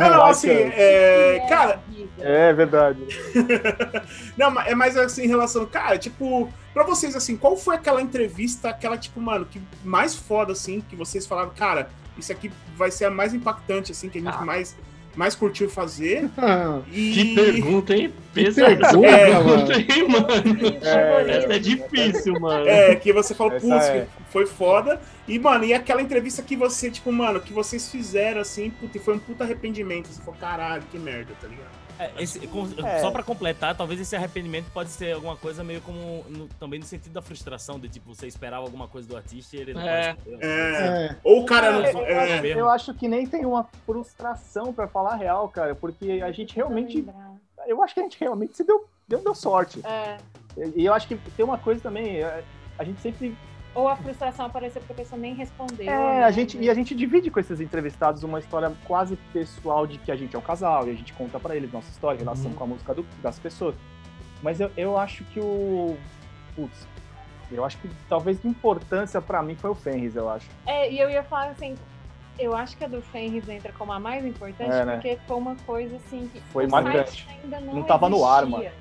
Não, não, assim, é, cara, É verdade. não, mas é mais assim em relação, cara, tipo, pra vocês, assim, qual foi aquela entrevista, aquela, tipo, mano, que mais foda, assim, que vocês falaram, cara, isso aqui vai ser a mais impactante, assim, que a gente Ah. mais, mais curtiu fazer. E... Que pergunta, hein? Pesada pergunta, pergunta, mano. hein, mano? É, Essa é difícil, mano. É, que você Essa putz, é. Foi foda. E, mano, e aquela entrevista que você, tipo, mano, que vocês fizeram, assim, puta, e foi um puta arrependimento. Você falou, caralho, que merda, tá ligado? É, esse- com- É. Só pra completar, talvez esse arrependimento pode ser alguma coisa meio como no- também no sentido da frustração, de tipo, você esperava alguma coisa do artista e ele não É. correspondeu. É. É. Ou o cara não. É, eu, É, acho, eu acho que nem tem uma frustração, pra falar a real, cara, porque a gente realmente. Eu acho que a gente realmente se deu, deu, deu sorte. É. E eu acho que tem uma coisa também, a gente sempre. Ou a frustração apareceu porque a pessoa nem respondeu. É, né? a gente, e a gente divide com esses entrevistados uma história quase pessoal de que a gente é um casal e a gente conta pra eles nossa história, relação Uhum. com a música do- das pessoas. Mas eu, eu acho que o. Putz, eu acho que talvez de importância pra mim foi o Fenris, eu acho. É, e eu ia falar assim, eu acho que a do Fenris entra como a mais importante, É, né? porque foi uma coisa assim que Foi o marcante. site ainda não Não tava no ar, existia.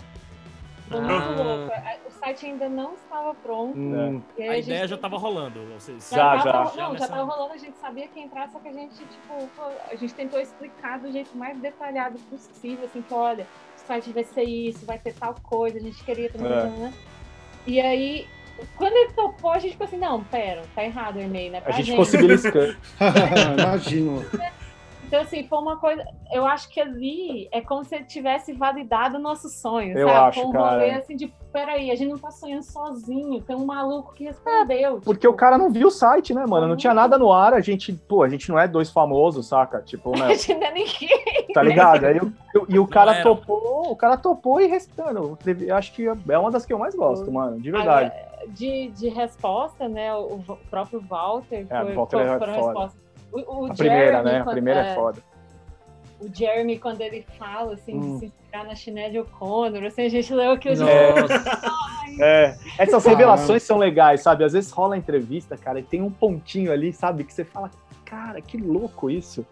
Foi muito Ah. louco. A- O site ainda não estava pronto. Hum, A gente ideia já tem- tava rolando. Vocês... Já, tava, já. Não, já nessa- tava rolando, a gente sabia que ia entrar, só que a gente, tipo, a gente tentou explicar do jeito mais detalhado possível, assim, que olha, o site vai ser isso, vai ter tal coisa, a gente queria também, É. né? E aí, quando ele topou, a gente ficou assim, não, pera, tá errado o e-mail, né? a Pra gente ficou se beliscando. Imagino. Então, assim, foi uma coisa. Eu acho que ali é como se ele tivesse validado o nosso sonho. Eu sabe? acho, Foi um cara. rolê assim de: peraí, a gente não tá sonhando sozinho. Tem um maluco que respondeu. Porque o cara não viu o site, né, mano? Não tinha nada no ar, a gente, pô, a gente não é dois famosos, saca? Tipo, A né? gente não é ninguém. Tá ligado? Aí, o- eu- e o cara topou, o cara topou e restando. Eu acho que é uma das que eu mais gosto, mano, de verdade. De, de resposta, né? O, o próprio Walter. É, foi, o Walter foi, é foram foda. respostas. O, o A primeira, Jeremy, né? A primeira é foda. O Jeremy, quando ele fala, assim, Hum. de se inspirar na Sinéad O'Connor, assim, a gente leu aquilo. Nossa. É, essas Caramba. revelações são legais, sabe? Às vezes rola entrevista, cara, e tem um pontinho ali, sabe? Que você fala, cara, que louco isso.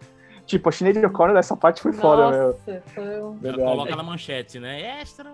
Tipo, a Sinead O'Connor, essa parte foi foda, meu. Nossa, foi um... Já coloca na manchete, né? Extra.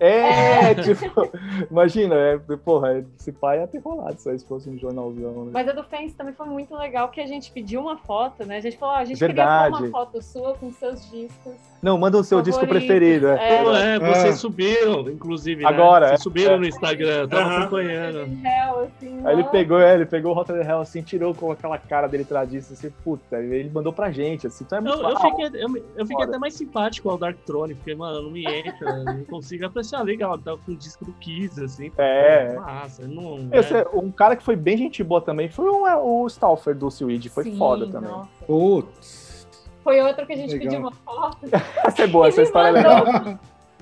É, tipo, imagina, é, porra, esse pai ia ter rolado se fosse um jornalzão, né? Mas a do Fence também foi muito legal, que a gente pediu uma foto, né? A gente falou, ó, a gente Verdade. queria uma foto sua com seus discos. Não, manda o seu disco preferido, é. É, Pô, é, vocês Ah. subiram, inclusive. né? Agora, Vocês é. subiram É. no Instagram, eu tava Aham. acompanhando. Real, assim, Aí ele pegou, é, ele pegou o Rota de Hell assim, tirou com aquela cara dele tradiça, assim, puta, ele mandou pra gente, assim, então é muito Eu, eu legal. fiquei, eu, eu fiquei até mais simpático ao Dark Throne, porque, mano, não me entra, não consigo apreciar assim, ah, legal, tá com o disco do Kiss, assim. É. Massa, não. Esse né? é- um cara que foi bem gente boa também foi o, o Stauffer do Seaweed, foi Sim, foda também. nossa. Putz. Foi outro que a gente Legal. pediu uma foto. Essa é boa, essa história é legal.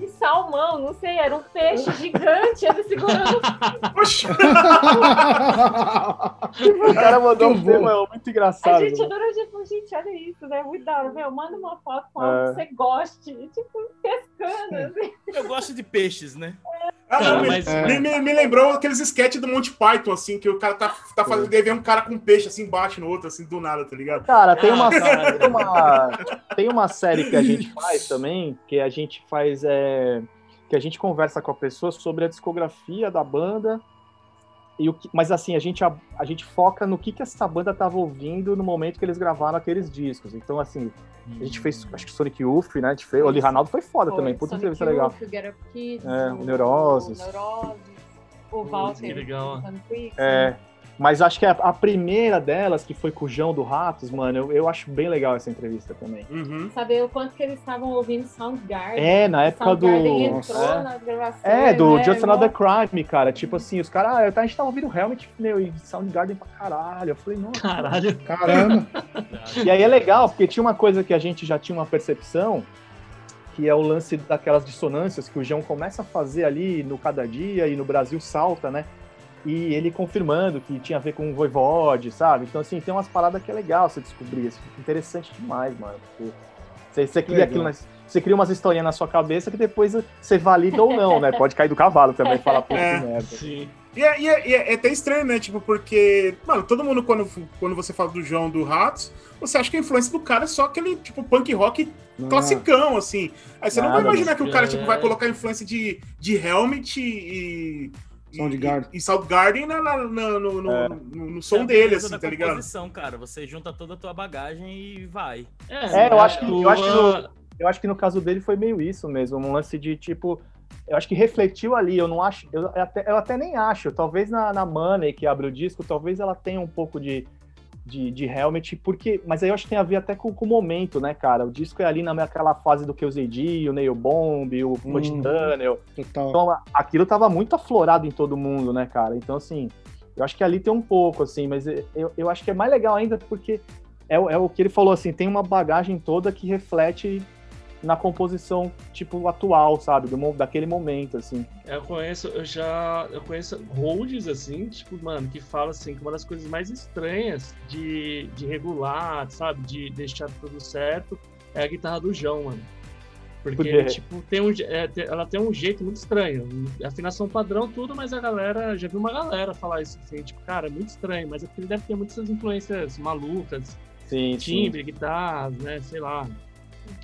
Salmão, não sei, era um peixe gigante, ele segurando. O cara mandou um tema muito A engraçado. gente né? adorou, a gente falou, gente, olha isso, né? Muito da hora, meu, manda uma foto com algo É. que você goste. E, tipo, pescando, assim. Eu gosto de peixes, né? Ah, não, mas- me, me- me lembrou aqueles sketches do Monty Python, assim, que o cara tá, tá fazendo. Daí vem um cara com um peixe assim embaixo no outro, assim, do nada, tá ligado? Cara, tem uma, Ah, tem uma tem uma série que a gente faz também, que a gente faz é, que a gente conversa com a pessoa sobre a discografia da banda e o que, mas assim a gente a, a gente foca no que que essa banda tava ouvindo no momento que eles gravaram aqueles discos. Então assim a gente fez acho que Sonic Youth, né? A gente fez, o Lee Ranaldo foi foda também, puta Sonic entrevista legal. Youth, o Get Up Kids, É, o Neuroses. O Neuroses, o que Walter. legal. cantando Quick, É, mas acho que a, a primeira delas, que foi com o João do Ratos, mano, eu, eu acho bem legal essa entrevista também. Uhum. Saber o quanto que eles estavam ouvindo Soundgarden. É, na época do. Entrou É. nas gravações. É, do né? Just Another Crime, cara. Tipo assim, os caras, ah, a gente tava ouvindo Helmet, meu, e Soundgarden pra caralho. Eu falei, nossa. Caralho. Caramba. E aí é legal, porque tinha uma coisa que a gente já tinha uma percepção, que é o lance daquelas dissonâncias que o João começa a fazer ali no cada dia e no Brasil salta, né? E ele confirmando que tinha a ver com o Voivode, sabe? Então, assim, tem umas paradas que é legal você descobrir. Isso é interessante demais, mano. Porque você, você cria aquilo, você cria umas historinhas na sua cabeça que depois você valida ou não, né? Pode cair do cavalo também e falar, É. que merda. Sim. E é, e é- e é até estranho, né? Tipo, porque, mano, todo mundo, quando, quando você fala do João do Ratos, você acha que a influência do cara é só aquele, tipo, punk rock classicão, assim. Aí você não vai Nada, imaginar que o cara, é. tipo, vai colocar influência de, de Helmet e. e- Soundgarden. E, e Soundgarden na, na- na- no, no, É. no- no É som a dele, assim, tá ligado? composição, cara. Você junta toda a tua bagagem e vai. É, eu acho que- eu acho que tua- no- Eu acho que no caso dele foi meio isso mesmo, um lance de tipo. Eu acho que refletiu ali, eu não acho. Eu até, eu até nem acho. Talvez na, na Money que abre o disco, talvez ela tenha um pouco de, de, de Helmet, porque. Mas aí eu acho que tem a ver até com, com o momento, né, cara? O disco é ali naquela fase do QZD, o Nail Bomb, o Punch Uhum. Tunnel. Total. Então aquilo tava muito aflorado em todo mundo, né, cara? Então, assim, eu acho que ali tem um pouco, assim, mas eu, eu acho que é mais legal ainda porque é, é o que ele falou, assim, tem uma bagagem toda que reflete na composição, tipo, atual, sabe? Do, daquele momento, assim. Eu conheço, eu já. Eu conheço holds, assim, tipo, mano, que fala assim que uma das coisas mais estranhas de, de regular, sabe? De deixar tudo certo é a guitarra do João, mano. Porque, Por quê? tipo, tem um, é, ela tem um jeito muito estranho. Afinação padrão, tudo, mas a galera. Já vi uma galera falar isso assim, tipo, cara, é muito estranho, mas é porque ele deve ter muitas influências malucas, Sim, sim. timbre, guitarras, né? Sei lá.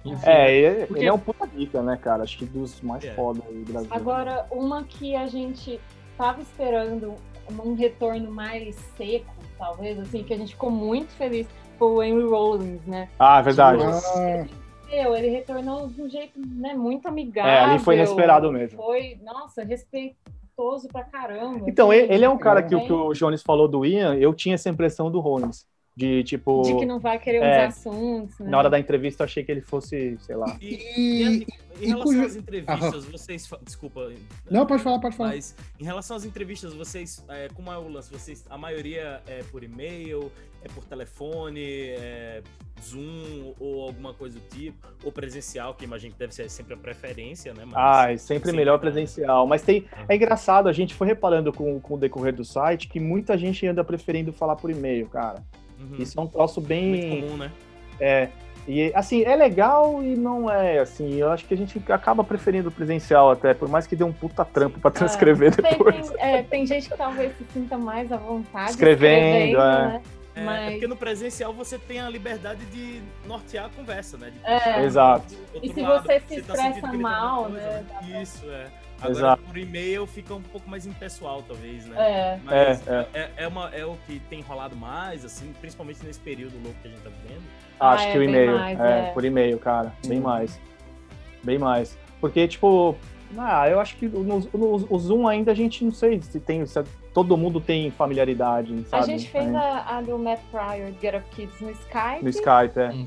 Enfim. É, ele, Porque- ele é um puta dica, né, cara? Acho que dos mais É. foda aí do Brasil. Agora, uma que a gente tava esperando um retorno mais seco, talvez, assim, que a gente ficou muito feliz, foi o Henry Rollins, né? Ah, verdade. Ah, Meu, ele retornou de um jeito né, muito amigável. É, ali foi inesperado mesmo. Foi, nossa, respeitoso pra caramba. Então, assim, ele, ele é um cara que o que o Jones falou do Ian, eu tinha essa impressão do Rollins. De, tipo, De que não vai querer É, uns assuntos, né? na hora da entrevista eu achei que ele fosse, sei lá. E, E- e, em e relação cujo- às entrevistas, vocês. fa- Desculpa. Não, pode falar, pode falar. Mas em relação às entrevistas, vocês, é, como é o lance? Vocês, a maioria é por e-mail, é por telefone, é Zoom ou alguma coisa do tipo, ou presencial, que imagino que deve ser sempre a preferência, né? Mas, Ah, é sempre Sim, melhor presencial. Mas tem. É engraçado, a gente foi reparando com, com o decorrer do site que muita gente anda preferindo falar por e-mail, cara. Uhum, Isso é um troço muito bem. comum, né? É. E assim, é legal e não é, assim, eu acho que a gente acaba preferindo presencial até, por mais que dê um puta trampo pra transcrever Tem, depois. tem- é, tem gente que talvez se sinta mais à vontade Escrevendo, é. né? É, Mas- é porque no presencial você tem a liberdade de nortear a conversa, né? De É. Exato. E se lado. você se tá expressa tem mal, alguma né, pra- Isso, é. Agora, Exato. por e-mail fica um pouco mais impessoal, talvez, né? É. Mas É, é, é, uma, é o que tem rolado mais, assim, principalmente nesse período louco que a gente tá vivendo. Acho Ah, que é o bem e-mail. mais, é, é. por e-mail, cara. Bem mais. Bem mais. Porque, tipo, ah, eu acho que no, no- o Zoom ainda a gente não sei se tem. Se todo mundo tem familiaridade, A sabe? gente fez É, a, a do Matt Pryor, Get Up Kids, no Skype. No Skype, é. Hum.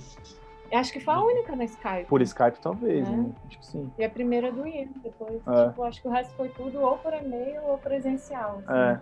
Eu acho que foi a única na Skype. Por Skype, talvez, É. né? Acho que sim. E a primeira do Ian, depois. É. Tipo, acho que o resto foi tudo ou por e-mail ou presencial. assim. É.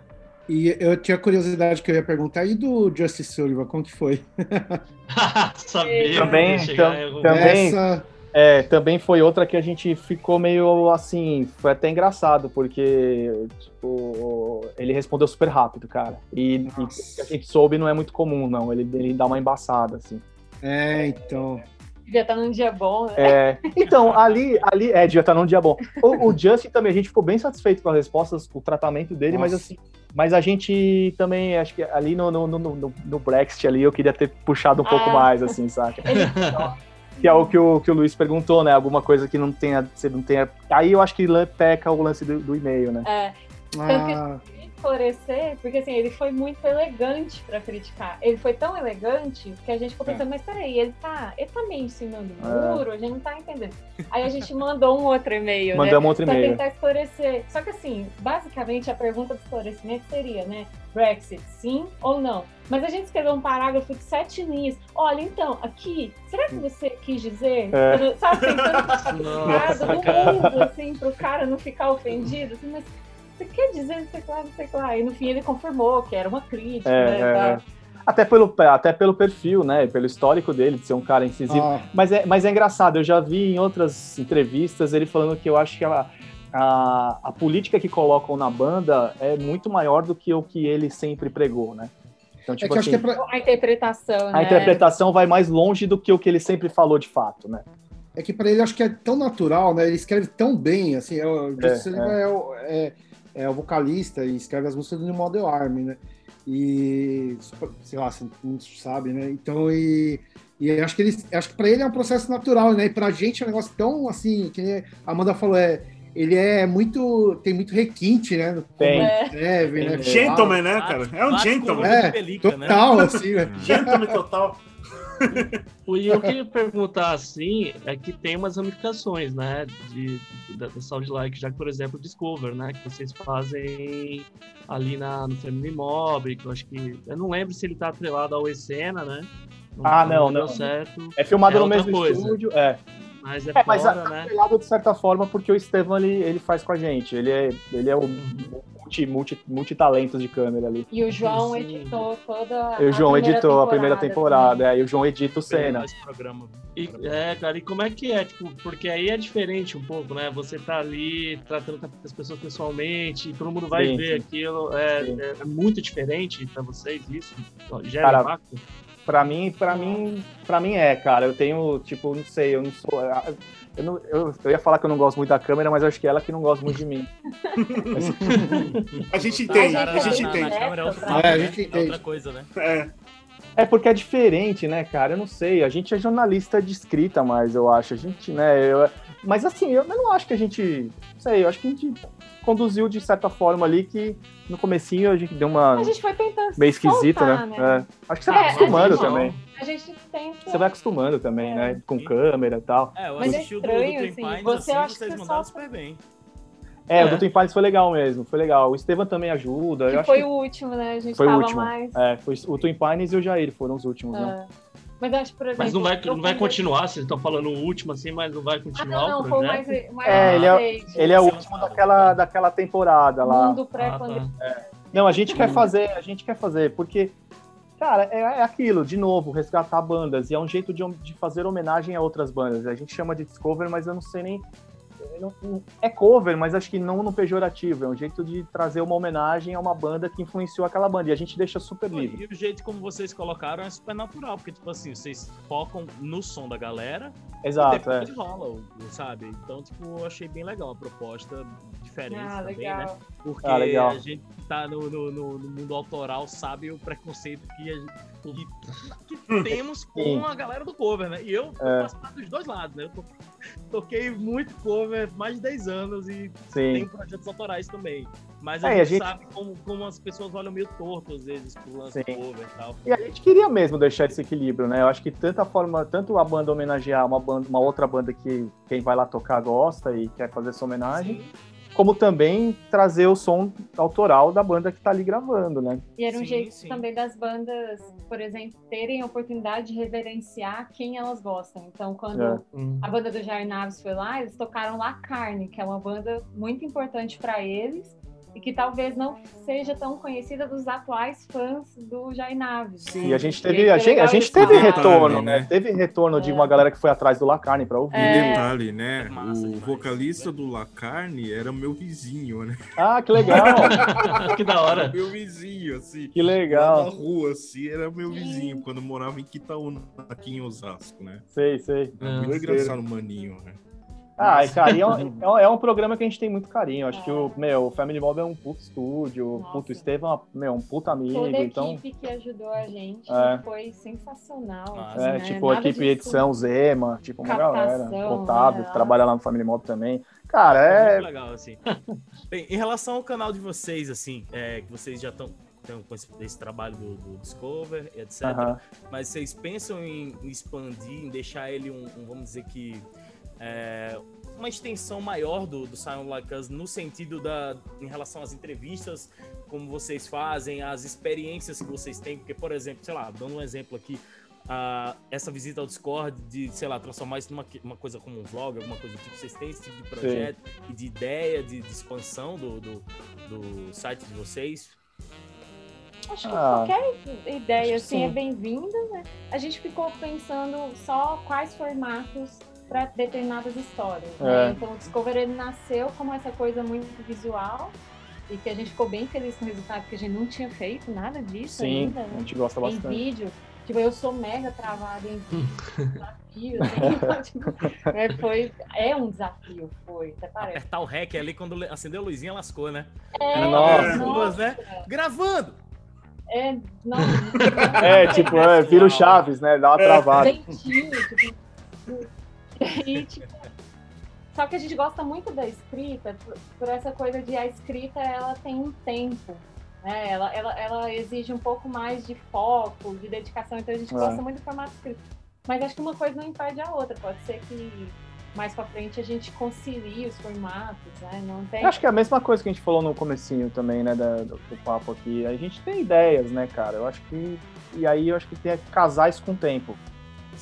E eu tinha curiosidade que eu ia perguntar, e do Justice Sullivan, como que foi? Sabia Também, chegar tam- também- Essa, É, também foi outra que a gente ficou meio assim, foi até engraçado, porque, tipo, ele respondeu super rápido, cara. E, e a gente soube não é muito comum, não. Ele, ele dá uma embaçada, assim. É, então. Devia estar num dia bom, né? É, então, ali, ali, é, devia estar num dia bom. O, o Justin também, a gente ficou bem satisfeito com as respostas, com o tratamento dele, mas Nossa. assim, mas a gente também, acho que ali no, no, no, no, no Brexit ali, eu queria ter puxado um pouco Ah. mais, assim, saca? Que é o que o, que o Luiz perguntou, né? Alguma coisa que não tenha, você não tenha. Aí eu acho que peca o lance do, do e-mail, né? é, Ah, esclarecer, porque assim, ele foi muito elegante pra criticar. Ele foi tão elegante que a gente ficou pensando, mas peraí, ele tá, ele tá meio em cima do É. muro, a gente não tá entendendo. Aí a gente mandou um outro e-mail, né? Mandamos outro Pra e-mail. tentar esclarecer. Só que assim, basicamente a pergunta do esclarecimento seria, né? Brexit, sim ou não? Mas a gente escreveu um parágrafo de sete linhas. Olha, então, aqui, será que você quis dizer? É. Sabe, tentando no cara. mundo, assim, pro cara não ficar ofendido, assim, mas você quer dizer, não sei lá, não sei lá. E no fim ele confirmou que era uma crítica, É, né? é, é. Até pelo, até pelo perfil, né? Pelo histórico dele, de ser um cara incisivo. ah, Mas é, mas é engraçado, eu já vi em outras entrevistas ele falando que eu acho que a, a, a política que colocam na banda é muito maior do que o que ele sempre pregou, né? Então, é tipo que eu acho assim, que é pra, A interpretação, a né? interpretação vai mais longe do que o que ele sempre falou de fato, né? é que pra ele acho que é tão natural, né? Ele escreve tão bem, assim, é, o Justice É, Sullivan é, o, é, é o vocalista e escreve as músicas do Model Army, né? E sei lá, você não sabe, né? Então, e, e acho que ele, acho que para ele é um processo natural, né? E pra gente é um negócio tão assim, que a Amanda falou, é ele é muito. tem muito requinte, né? Tem. ele escreve, né? Tem. Gentleman, né, cara? É um gentleman. É, pelica, né? Total, assim, né? Gentleman total. E eu queria perguntar assim, é que tem umas ramificações, né, de, da, da Soundlike, já que, por exemplo, o Discover, né, que vocês fazem ali na, no Family Mob, que eu acho que, eu não lembro se ele tá atrelado ao Escena, né, Ah, não, deu não. certo, É filmado É no mesmo coisa. estúdio, é. mas é, É, mas fora, a- né, atrelado de certa forma porque o Estevam ele, ele faz com a gente. Ele é, ele é o multi, multi, multitalentos de câmera ali. E o João Sim. editou toda E o João editou a primeira temporada, também. é, e o João edita o programa. E, é, cara, e como é que é? Tipo, porque aí é diferente um pouco, né? Você tá ali tratando com as pessoas pessoalmente, todo mundo vai Sim, ver sim. aquilo. É, é- é muito diferente pra vocês isso? Gera Cara, impacto? Pra mim, pra mim, pra mim é, cara. Eu tenho, tipo, não sei, eu não sou. Eu, não- eu- eu ia falar que eu não gosto muito da câmera, mas eu acho que ela que não gosta muito de mim. A gente A entende, gente a é gente entende. é É, a né? gente É outra entende. coisa, né? É. É porque é diferente, né, cara? Eu não sei. A gente é jornalista de escrita, mas eu acho. A gente, né? eu- mas assim, eu não acho que a gente. Não sei, eu acho que a gente conduziu de certa forma ali que no comecinho a gente deu uma. A gente foi tentando meio esquisita, soltar, né? É. Acho que você É, vai a acostumando gente- também. A gente tenta. Você vai acostumando também, É. né? Com câmera e tal. É, eu Mas é assisti o do, do estranho, Twin assim, Pines, você assim, acha que vocês você mandaram só- super bem. É, o É. do Twin Pines foi legal mesmo, foi legal. O Estevam também ajuda. eu Que acho foi que o último, né? A gente foi o tava último. mais. É, foi o Twin Pines e o Jair foram os últimos, né? É. Mas acho, por exemplo. Mas não vai, não vai continuar, vocês estão falando o último assim, mas não vai Ah, continuar não, não, o foi mais, mais É, ele é-. Ele é o Sim. último daquela, daquela temporada lá. Mundo Ah, pré-pandemia. tá. Não, a gente quer fazer, a gente quer fazer, porque, cara, é, é aquilo, de novo, resgatar bandas, e é um jeito de, de fazer homenagem a outras bandas. A gente chama de discover, mas eu não sei nem. Não- não- é cover, mas acho que não no pejorativo. É um jeito de trazer uma homenagem a uma banda que influenciou aquela banda. E a gente deixa super livre. E o jeito como vocês colocaram é super natural, porque, tipo assim, vocês focam no som da galera Exato, e é. depois rola, o- o- sabe? Então, tipo, eu achei bem legal a proposta diferente Ah, também, legal. né? Porque Ah, legal. a gente que tá no, no, no- no mundo autoral sabe o preconceito que, a gente- que- que temos com Sim. a galera do cover, né? E eu, É. faço parte dos dois lados, né? Eu to- toquei muito cover, mais de 10 anos, e Sim. tem projetos autorais também. Mas a, É, e a gente, gente- sabe como, como as pessoas olham meio torto às vezes pro lance Sim. do cover e tal. E a gente queria mesmo deixar esse equilíbrio, né? Eu acho que tanta forma, tanto a banda homenagear uma, banda, uma outra banda que quem vai lá tocar gosta e quer fazer essa homenagem, Sim. Como também trazer o som autoral da banda que tá ali gravando, né? E era um Sim, jeito sim. também das bandas, por exemplo, terem a oportunidade de reverenciar quem elas gostam. Então, quando É. Hum. a banda do Jair Naves foi lá, eles tocaram La Carne, que é uma banda muito importante para eles e que talvez não seja tão conhecida dos atuais fãs do Jair Naves. E a gente teve, a gente, a legal gente teve retorno, né? né? Teve retorno de É. uma galera que foi atrás do Lacarne pra ouvir. E É. detalhe, né? Massa o demais. vocalista do Lacarne era meu vizinho, né? Ah, que legal! que da hora. Era meu vizinho, assim. que Lá na legal. rua, assim, era meu vizinho, quando eu morava em Quitaúna, aqui em Osasco, né? Sei, sei. É Ah, muito doideira. engraçado maninho, né? Ah, e carinho é um, é um- é um programa que a gente tem muito carinho. Acho que o, meu, o Family Mob é um puto estúdio, o Nossa. puto Estevam é meu, um puto amigo, Toda a então... equipe que ajudou a gente É. foi sensacional. Assim, É, né? tipo, a Nada equipe disso- edição, Zema, tipo, uma galera. Captação, Otávio, né? que trabalha lá no Family Mob também. Cara, É é. muito legal, assim. Bem, em relação ao canal de vocês, assim, é, que vocês já estão com esse, esse trabalho do, do Discover, etc. aham. Mas vocês pensam em expandir, em deixar ele um, um, vamos dizer que, é, uma extensão maior do, do Sound Like Us no sentido da, em relação às entrevistas, como vocês fazem, as experiências que vocês têm, porque, por exemplo, sei lá, dando um exemplo aqui, ah, essa visita ao Discord, de, sei lá, transformar isso numa uma coisa como um vlog, alguma coisa do tipo, vocês têm esse tipo de projeto e de ideia de, de expansão do, do, do site de vocês? Acho que Ah, qualquer ideia assim sim. é bem-vinda, né? A gente ficou pensando só quais formatos para determinadas histórias. né? É. Então o Discover ele nasceu como essa coisa muito visual e que a gente ficou bem feliz com o resultado, porque a gente não tinha feito nada disso Sim, ainda, a né? gente gosta Em bastante. vídeo. Tipo, eu sou mega travada em desafio, assim, tipo, é, foi, é um desafio, foi, até parece. Apertar o REC ali quando acendeu a luzinha lascou, né? É, Nossa. Duas, né? Gravando! É, não, É, tipo, é, vira o Chaves, né? Dá uma travada. Dentinho, tipo. E, tipo, só que a gente gosta muito da escrita por, por essa coisa de a escrita ela tem um tempo. Né? Ela, ela, ela exige um pouco mais de foco, de dedicação, então a gente É. gosta muito do formato escrito. Mas acho que uma coisa não impede a outra. Pode ser que mais pra frente a gente concilie os formatos, né? Não tem. Eu acho que é a mesma coisa que a gente falou no comecinho também, né, da- do, do papo aqui. A gente tem ideias, né, cara? Eu acho que... E aí eu acho que tem que casar isso com o tempo,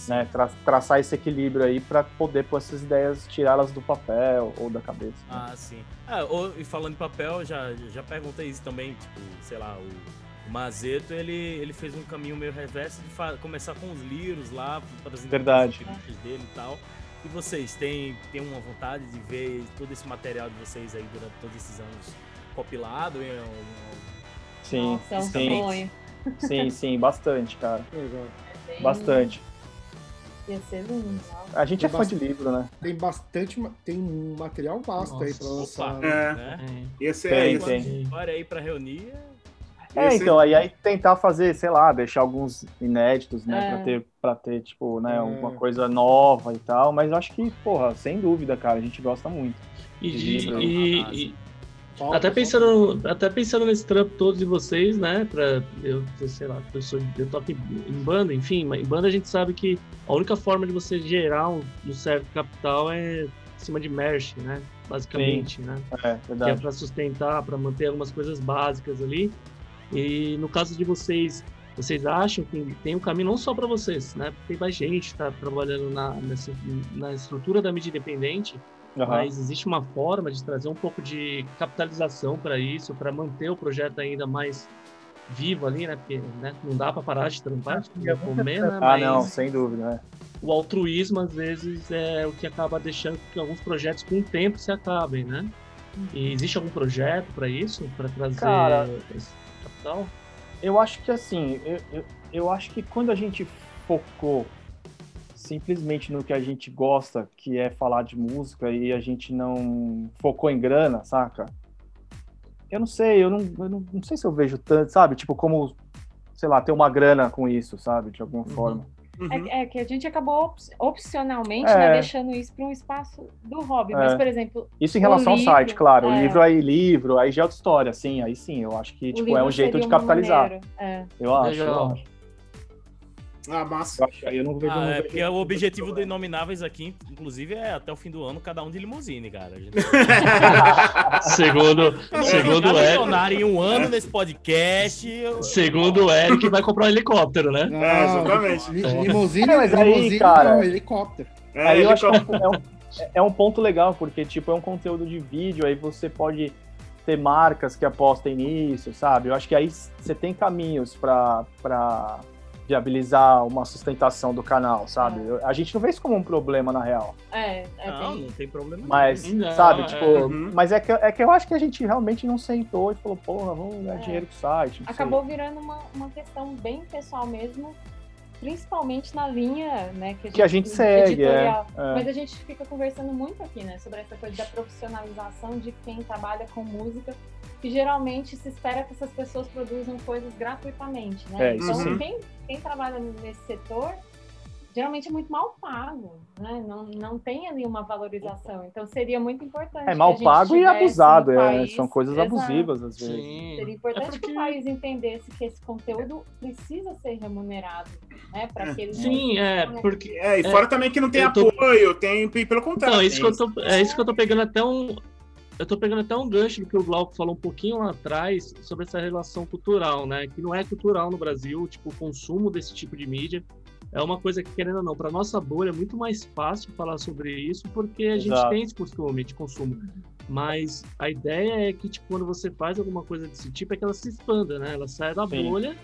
né? Tra- traçar esse equilíbrio aí pra poder pôr essas ideias, tirá-las do papel ou da cabeça. né? Ah, sim. Ah, ou- e falando em papel, já, já perguntei isso também, tipo, sei lá, o, o Mazeto, ele, ele fez um caminho meio reverso de começar com os livros lá, trazendo Verdade. as entrevistas dele e tal. E vocês, têm, têm uma vontade de ver todo esse material de vocês aí durante todos esses anos compilado? Em, um- Sim, Nossa, é um sim, sonho. sim, sim, bastante, cara. Bastante. Ia ser lindo. A gente é Tem fã de livro, né? Tem bastante, tem um material vasto aí pra Nossa. lançar. É, né? É. esse Tem, é esse. tem. História aí pra reunir. É, Esse- então, aí, aí tentar fazer, sei lá, deixar alguns inéditos, né, É. pra ter, pra ter, tipo, né, É. alguma coisa nova e tal, mas eu acho que, porra, sem dúvida, cara, a gente gosta muito. E, De de- e- e- Falta, até pensando, até pensando nesse trampo todo de vocês, né? Pra, eu, sei lá, eu, sou, eu toco em, banda, enfim, mas em banda a gente sabe que a única forma de você gerar um, um certo capital é em cima de merch, né? Basicamente, né? É, que é verdade. para sustentar, para manter algumas coisas básicas ali. E no caso de vocês, vocês acham que tem um caminho não só para vocês, né? Tem mais gente que está trabalhando na, nessa, na estrutura da mídia independente, Aham. mas existe uma forma de trazer um pouco de capitalização para isso, para manter o projeto ainda mais vivo ali, né? Porque né, não dá para parar de trampar, de comer, né? Ah, não, sem dúvida, né? o altruísmo às vezes é o que acaba deixando que alguns projetos com o tempo se acabem, né? E existe algum projeto para isso, para trazer Cara, esse capital? Eu acho que assim, eu, eu, eu acho que quando a gente focou simplesmente no que a gente gosta, que é falar de música, e a gente não focou em grana, saca? Eu não sei, eu não, eu não, não sei se eu vejo tanto, sabe? Tipo, como, sei lá, ter uma grana com isso, sabe? De alguma forma. Uhum. É, é que a gente acabou op- opcionalmente É. né, deixando isso para um espaço do hobby. Mas, É. por exemplo, Isso em relação ao site, claro. O é. livro aí, livro, aí já é outra história, sim, aí sim, eu acho que tipo, é um jeito de capitalizar. É. Eu acho, eu acho. Ah, massa. Eu acho, aí eu não vejo. Ah, não é, vejo- porque o objetivo do Inomináveis aqui, inclusive, é até o fim do ano, cada um de limusine, cara. A gente Segundo, segundo o Eric, em um ano nesse podcast. eu- segundo o Eric, vai comprar um helicóptero, né? É, exatamente. li- Limusine, É, mas aí, limusine cara- não, helicóptero. É, Aí eu acho que é um, é um- é um ponto legal, porque tipo, é um conteúdo de vídeo, aí você pode ter marcas que apostem nisso, sabe? Eu acho que aí você tem caminhos para viabilizar uma sustentação do canal, sabe? Eu- A gente não vê isso como um problema na real. É, é Não, bem. não tem problema. Mas, Não, sabe, é. tipo, Uhum. mas é que, é que eu acho que a gente realmente não sentou e falou, porra, vamos ganhar É. dinheiro com o site. não sei. Acabou virando uma, uma questão bem pessoal mesmo, principalmente na linha, né, que a gente, Que a gente segue, editorial. é, é. Mas a gente fica conversando muito aqui, né, sobre essa coisa da profissionalização de quem trabalha com música, que geralmente se espera que essas pessoas produzam coisas gratuitamente, né? É, isso então, sim. quem, quem trabalha nesse setor geralmente é muito mal pago, né? Não, não tem ali uma valorização. Então seria muito importante. É que mal a gente pago e abusado, é, são coisas Exato. abusivas às vezes. Sim. Seria importante É porque- que o país entendesse que esse conteúdo precisa ser remunerado, né? Para que Sim, é, porque. É, e fora também que não tem tô- apoio, tem pelo contrário. É isso que eu tô, é isso que eu tô pegando até um. Eu tô pegando até um gancho do que o Glauco falou um pouquinho lá atrás sobre essa relação cultural, né? Que não é cultural no Brasil, tipo, o consumo desse tipo de mídia. É uma coisa que, querendo ou não, para nossa bolha é muito mais fácil falar sobre isso, porque a gente Exato. tem esse costume de consumo. Mas a ideia é que, tipo, quando você faz alguma coisa desse tipo, é que ela se expanda, né? Ela sai da Sim. bolha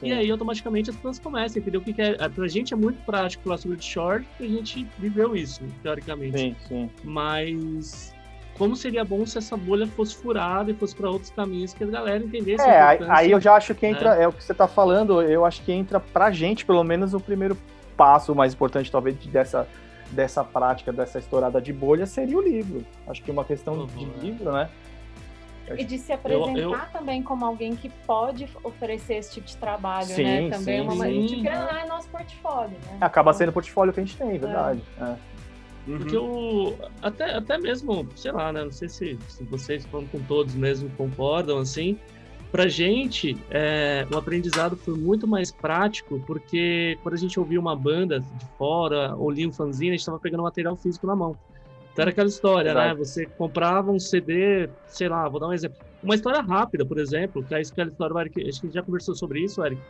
Sim. e aí automaticamente as pessoas começam, entendeu? O que, que é. Pra gente é muito prático falar sobre short, porque a gente viveu isso, teoricamente. Sim, sim. Mas como seria bom se essa bolha fosse furada e fosse para outros caminhos que a galera entendesse. É, a aí, importância. aí eu já acho que entra, é. o que você tá falando, eu acho que entra pra gente, pelo menos, o primeiro passo mais importante, talvez, de- dessa, dessa prática, dessa estourada de bolha, seria o livro. Acho que uma questão Uhum, de é. livro, né? E de se apresentar eu- também como alguém que pode oferecer esse tipo de trabalho, Sim, né? Também é sim, uma maneira de ganhar é nosso portfólio, né? Acaba Então, sendo o portfólio que a gente tem, verdade. É. Uhum. Porque o. Até, até mesmo, sei lá, né? Não sei se, se vocês, falando com todos mesmo, concordam, assim. Pra gente, é, o aprendizado foi muito mais prático, porque quando a gente ouvia uma banda de fora, ou lia um fanzine, a gente estava pegando material físico na mão. Então era aquela história, né? Exato. Você comprava um CD, sei lá, vou dar um exemplo. Uma história rápida, por exemplo, que é isso que a história, Eric, acho que a gente já conversou sobre isso, Eric.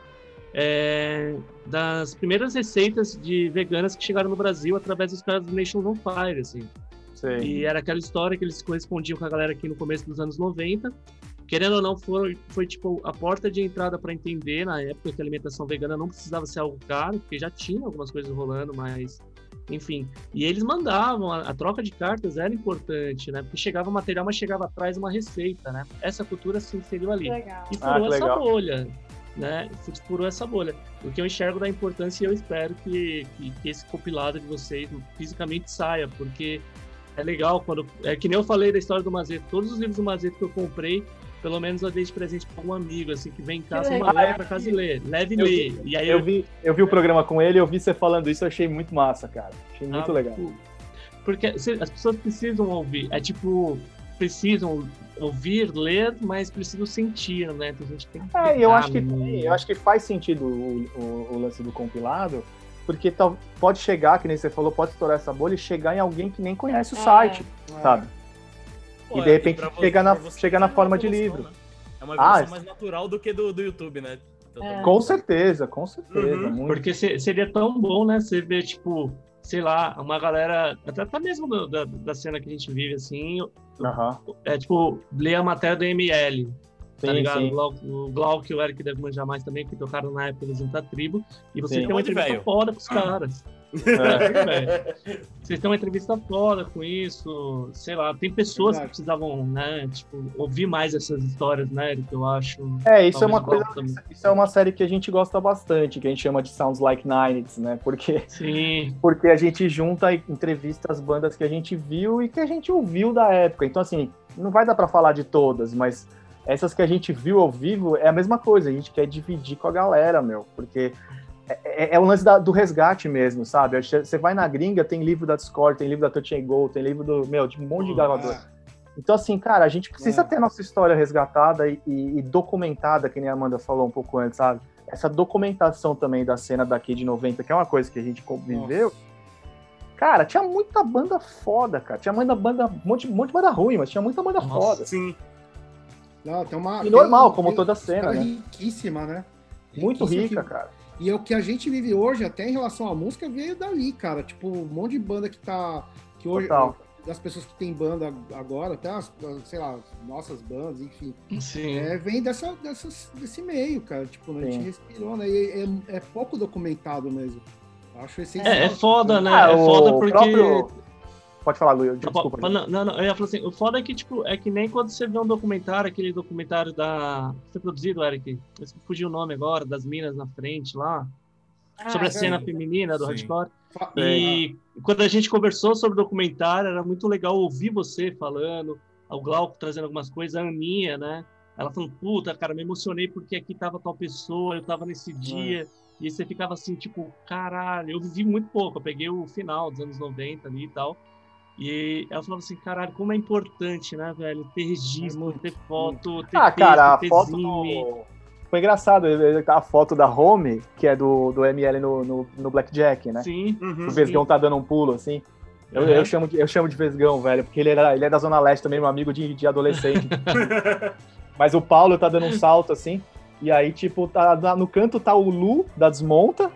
É, das primeiras receitas de veganas que chegaram no Brasil através dos caras do Nations on Fire, assim. Sei. E era aquela história que eles correspondiam com a galera aqui no começo dos anos 90. Querendo ou não, foi, foi tipo a porta de entrada para entender na época que a alimentação vegana não precisava ser algo caro, porque já tinha algumas coisas rolando, mas enfim. E eles mandavam, a, a troca de cartas era importante, né? Porque chegava material, mas chegava atrás uma receita, né? Essa cultura se inseriu ali. Legal. E Ah, furou que essa legal. bolha, né? Furou essa bolha. O que eu enxergo da importância e eu espero que, que, que esse compilado de vocês fisicamente saia, porque é legal quando. É que nem eu falei da história do Mazeto. Todos os livros do Mazeto que eu comprei, pelo menos eu dei de presente para um amigo, assim, que vem em casa, uma leva para casa e lê. Leve e Eu lê. E aí Eu vi, eu vi o programa com ele, eu vi você falando isso, eu achei muito massa, cara. Achei muito Ah, legal. Porque se- as pessoas precisam ouvir. É tipo, precisam ouvir, ler, mas precisam sentir, né? Então a gente tem que. É, e eu acho que eu acho que faz sentido o, o- o lance do compilado, porque tal, pode chegar, que nem você falou, pode estourar essa bolha e chegar em alguém que nem conhece o É. site, sabe? Pô, E de é, repente vo- chega na- você chega na é forma de livro. né? É uma Ah, evolução isso- mais natural do que do, do YouTube, né? É. Com certeza, com certeza. Uhum, muito. Porque se- seria tão bom, né? Você ver, tipo, sei lá, uma galera, até, até mesmo do- da, da cena que a gente vive, assim, Aham. é tipo, ler a matéria do ML, tá Sim, ligado? sim. O Glauco, e o Eric devem manjar mais também, que tocaram na época do Junta Tribo, e você Sim. tem uma entrevista velho? foda com os caras. É. Vocês têm uma entrevista foda com isso, sei lá, tem pessoas Verdade. que precisavam, né, tipo, ouvir mais essas histórias, né, Eric, eu acho. É, isso é uma coisa. Também. Isso é uma série que a gente gosta bastante, que a gente chama de Sounds Like Nineties, né? Porque, Sim, porque a gente junta e entrevista as bandas que a gente viu e que a gente ouviu da época. Então, assim, não vai dar pra falar de todas, mas essas que a gente viu ao vivo é a mesma coisa. A gente quer dividir com a galera, meu, porque é, é, é o lance da- do resgate mesmo, sabe? Você vai na gringa, tem livro da Discord, tem livro da Touch and Go, tem livro do, meu, de um monte de gravador. Ah, Então, assim, cara, a gente precisa É. ter a nossa história resgatada e, e- e documentada, que nem a Amanda falou um pouco antes, sabe? essa documentação também da cena daqui de 90, que é uma coisa que a gente conviveu. Cara, tinha muita banda foda, cara. Tinha muita banda, um monte, um monte de banda ruim, mas tinha muita banda Nossa, foda. Sim. Não, tem uma, E normal, tem- como tem toda uma cena, né? riquíssima, né? Muito Riquíssima rica, que- cara. E é o que a gente vive hoje, até em relação à música, veio dali, cara. Tipo, um monte de banda que tá. Que hoje. Total. Das pessoas que tem banda agora, até as, sei lá, nossas bandas, enfim. Sim. É, vem dessa, dessas, desse meio, cara. Tipo, né, a gente respirou, né? E é, é pouco documentado mesmo. Acho essencial. É, é foda, né? Ah, é o foda porque. próprio- Pode falar, Luiz. Não, Desculpa. pa- Não, não, não, eu ia falar assim, o foda é que, tipo, é que nem quando você vê um documentário, aquele documentário da. Foi produzido, Eric? Eu fugiu o nome agora, das minas na frente lá, Ah, sobre a é cena feminina do Sim. hardcore. E quando a gente conversou sobre o documentário, era muito legal ouvir você falando, o Glauco trazendo algumas coisas, a Aninha, né? Ela falando, puta, cara, me emocionei porque aqui tava tal pessoa, eu tava nesse dia. E você ficava assim, tipo, caralho, eu vivi muito pouco, eu peguei o final dos anos 90 ali e tal. E ela falava assim, caralho, como é importante, né, velho? Ter registro, ter foto, ter Ah, texto, cara, a ter foto do... Foi engraçado, a foto da Home, que é do, do ML no, no, no Blackjack, né? Sim, Uhum. O Vesgão tá dando um pulo, assim. Eu, Uhum. eu, chamo de, eu chamo de Vesgão, velho, porque ele, era, ele é da Zona Leste também, meu amigo de, de adolescente. Mas o Paulo tá dando um salto, assim, e aí, tipo, tá, tá- no canto tá o Lu, da Desmonta,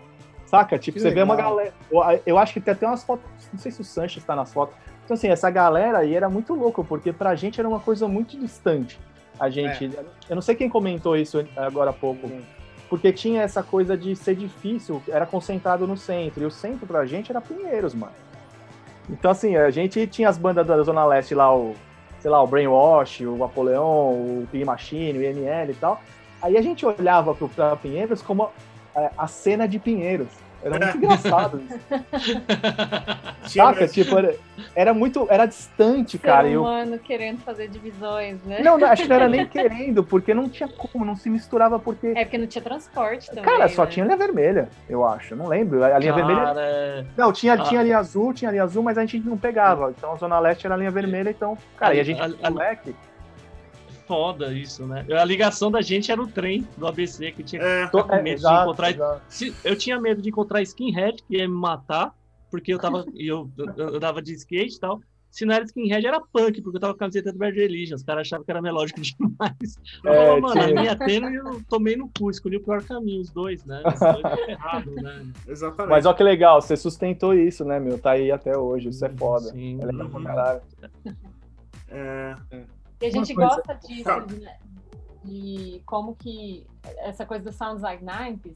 saca? Tipo, Que você vê uma legal. galera... Eu, eu acho que tem até umas fotos, não sei se o Sanches tá nas fotos. Então, assim, essa galera aí era muito louco, porque pra gente era uma coisa muito distante. A gente... Eu não sei quem comentou isso agora há pouco. Porque tinha essa coisa de ser difícil, era concentrado no centro. E o centro pra gente era Pinheiros, mano. Então, assim, a gente tinha as bandas da Zona Leste lá, o, sei lá, o Brainwash, o Apoleon, o Pig Machine, o IML e tal. Aí a gente olhava pro, pra Pinheiros como a, a cena de Pinheiros. Era muito engraçado isso. Tinha Saca? Tipo, era, era muito. Era distante, Ser cara. eu- humano querendo fazer divisões, né? Não, não, acho que não era nem querendo, porque não tinha como, não se misturava, porque. É porque não tinha transporte também. Cara, só né? tinha linha vermelha, eu acho. Não lembro. A linha vermelha. Cara, é- Não, tinha, Ah. tinha linha azul, tinha linha azul, mas a gente não pegava. Então a Zona Leste era a linha vermelha, então. Cara, e a gente, A- a- moleque. Foda isso, né? A ligação da gente era o trem do ABC, que tinha É, é, medo de exato, encontrar- exato. Eu tinha medo de encontrar skinhead que ia me matar, porque eu tava. e eu, eu andava de skate e tal. Se não era skinhead, era punk, porque eu tava com a camiseta do Bad Religion. Os caras achavam que era melódico demais. Eu É, falava, mano, a tinha- minha tênis eu tomei no cu, escolhi o pior caminho, os dois, né? Os dois é errado, né? exatamente. Mas olha que legal, você sustentou isso, né, meu? Tá aí até hoje, isso é foda. Sim. É legal pra caralho. É, E a gente coisa- gosta disso, de, de como que essa coisa do Sounds Like 90s,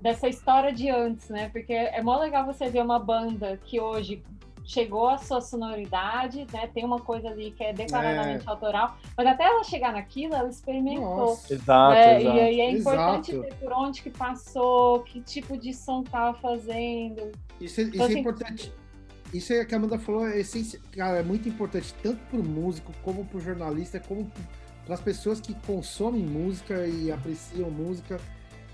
dessa história de antes, né? Porque é mó legal você ver uma banda que hoje chegou à sua sonoridade, né? Tem uma coisa ali que é declaradamente autoral, mas até ela chegar naquilo, ela experimentou. Nossa. Exato, né? exato. E aí é importante Exato. ver por onde que passou, que tipo de som tava fazendo. Isso, é- isso Então, é assim, importante. Isso é que a Amanda falou, é essencial, cara, é muito importante, tanto pro músico, como pro jornalista, como para as pessoas que consomem música e apreciam música.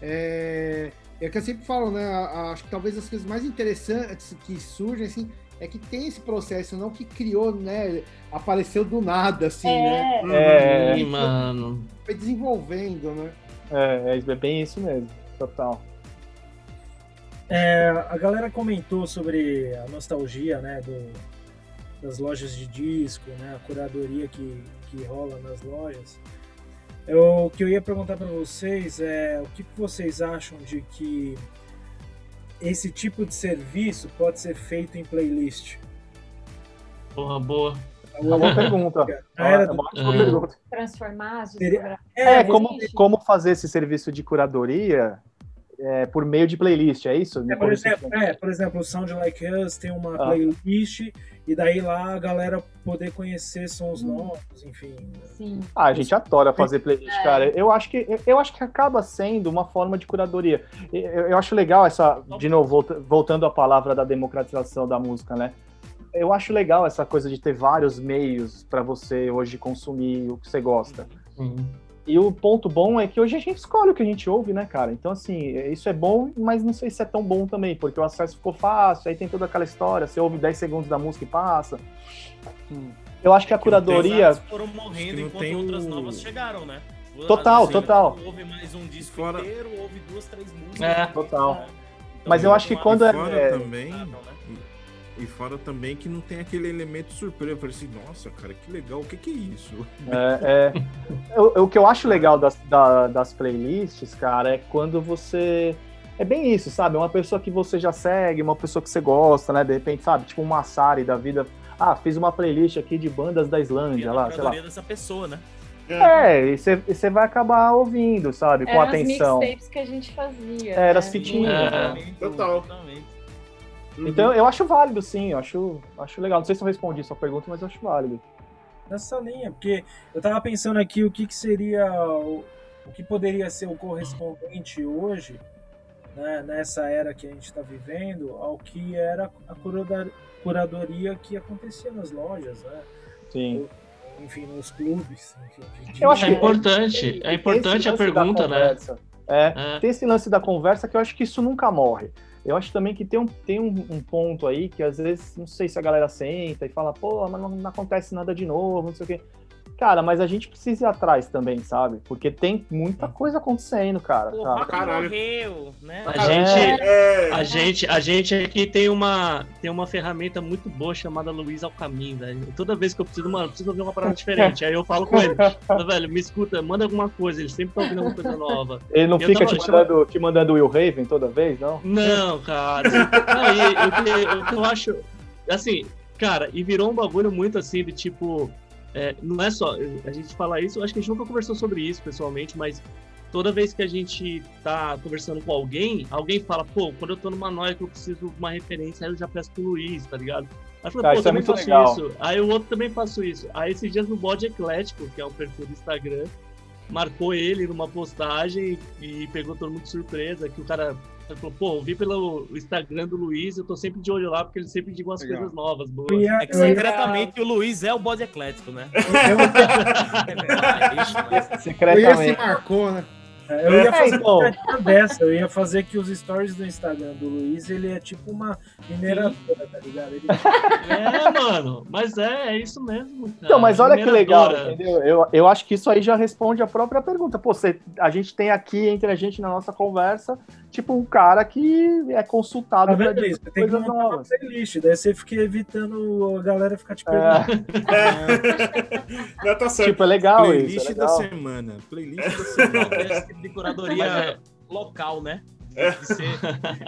É, é o que eu sempre falo, né? Acho que talvez as coisas mais interessantes que surgem, assim, é que tem esse processo, não que criou, né? Apareceu do nada, assim, né? É, É, Sim, mano. Foi desenvolvendo, né? é, é bem isso mesmo, total. É, a galera comentou sobre a nostalgia, né, do, das lojas de disco, né, a curadoria que, que rola nas lojas. Eu, o que eu ia perguntar para vocês é o que vocês acham de que esse tipo de serviço pode ser feito em playlist? Porra, boa. É uma boa pergunta. Era É do- uma ótima É. pergunta. transformar as. É, como, como fazer esse serviço de curadoria é, por meio de playlist, é isso? É, por, exemplo, é, por exemplo, o Sound Like Us tem uma Ah. playlist e daí lá a galera poder conhecer sons novos, enfim. Sim. Ah, a gente adora fazer playlist, É. cara. Eu acho que eu- acho que acaba sendo uma forma de curadoria. Eu, eu acho legal essa, de novo, volta- voltando à palavra da democratização da música, né? Eu acho legal essa coisa de ter vários meios para você hoje consumir o que você gosta. Uhum. E o ponto bom é que hoje a gente escolhe o que a gente ouve, né, cara? Então, assim, isso é bom, mas não sei se é tão bom também, porque o acesso ficou fácil, aí tem toda aquela história, você ouve 10 segundos da música e passa. Eu acho que a curadoria. Exatos foram morrendo não enquanto tem outras novas chegaram, né? Total, Assim, total. Ouve mais um disco Fora- inteiro, ouve duas, três músicas. É. Total. Então, Mas eu acho que quando é- fora é- também. né? E fora também que não tem aquele elemento surpresa. Eu falei assim, nossa, cara, que legal, o que, que é isso? É, é. O, o que eu acho legal das, da- das playlists, cara, é quando você. É bem isso, sabe? Uma pessoa que você já segue, uma pessoa que você gosta, né? De repente, sabe? Tipo um Massari da vida. Ah, fiz uma playlist aqui de bandas da Islândia lá, sei lá. dessa pessoa, né? É, e você, e você vai acabar ouvindo, sabe? Com Eram as atenção. mixtapes que a gente fazia. É, era as né? fitinhas. É. Totalmente, Total. totalmente. Uhum. Então eu acho válido, sim. Eu acho, acho legal. Não sei se eu respondi sua pergunta, mas eu acho válido. nessa linha, porque eu tava pensando aqui o que, que seria o, o que poderia ser o correspondente hoje, né, nessa era que a gente está vivendo, ao que era a curadoria que acontecia nas lojas, né? Sim. Enfim, nos clubes. Enfim, Eu acho É que- importante, é importante Esse a pergunta, né? É, É. tem esse lance da conversa que eu acho que isso nunca morre. Eu acho também que tem um, tem um, um ponto aí que às vezes, não sei se a galera senta e fala, pô, mas não, não acontece nada de novo, não sei o quê. Cara, mas a gente precisa ir atrás também, sabe? Porque tem muita coisa acontecendo, cara. O sabe? caralho. morreu, né? A É. gente, É, a gente, a gente aqui tem uma, tem uma ferramenta muito boa chamada Luiz Alcamin, velho. Toda vez que eu preciso, mano, eu preciso ouvir uma parada diferente. Aí eu falo com ele, "Fala, velho, me escuta, manda alguma coisa. Ele sempre tá ouvindo alguma coisa nova. Ele não Eu fica tava- te mandando, te mandando Will Raven toda vez, não? Não, cara. E o que, o que eu acho. Assim, cara, e virou um bagulho muito assim de tipo. É, não é só. A gente fala isso, acho que a gente nunca conversou sobre isso pessoalmente, mas toda vez que a gente tá conversando com alguém, alguém fala, pô, quando eu tô numa noia que eu preciso de uma referência, aí eu já peço pro Luiz, tá ligado? Aí eu falo, Cara, pô, isso é também muito faço legal. isso. Aí o outro também faço isso. Aí esses dias no Bode Eclético, que é o perfil do Instagram, marcou ele numa postagem e pegou todo mundo de surpresa, que o cara ele falou, pô, eu vi pelo Instagram do Luiz, eu tô sempre de olho lá, porque ele sempre diz umas Legal. coisas novas, boas. Ia- É que eu ia- secretamente o Luiz é o bode eclético, né? eu- Isso, mas- Eu ia se Secretamente. marcou, né? Eu ia É, fazer então. dessa, eu ia fazer que os stories do Instagram do Luiz, ele é tipo uma mineradora, tá ligado? Ele É, mano, mas é, é isso mesmo. Cara. Então, mas olha que legal, entendeu? Eu, eu acho que isso aí já responde a própria pergunta. Pô, você, a gente tem aqui entre a gente na nossa conversa, tipo, um cara que é consultado Tá pra vendo isso? Você tem que coisas montar uma novas. playlist, daí você fica evitando a galera ficar te É, perguntando. não, tá certo. tipo, é legal Playlist isso, é da semana. Playlist da semana. de curadoria é- local, né? De, É. de ser,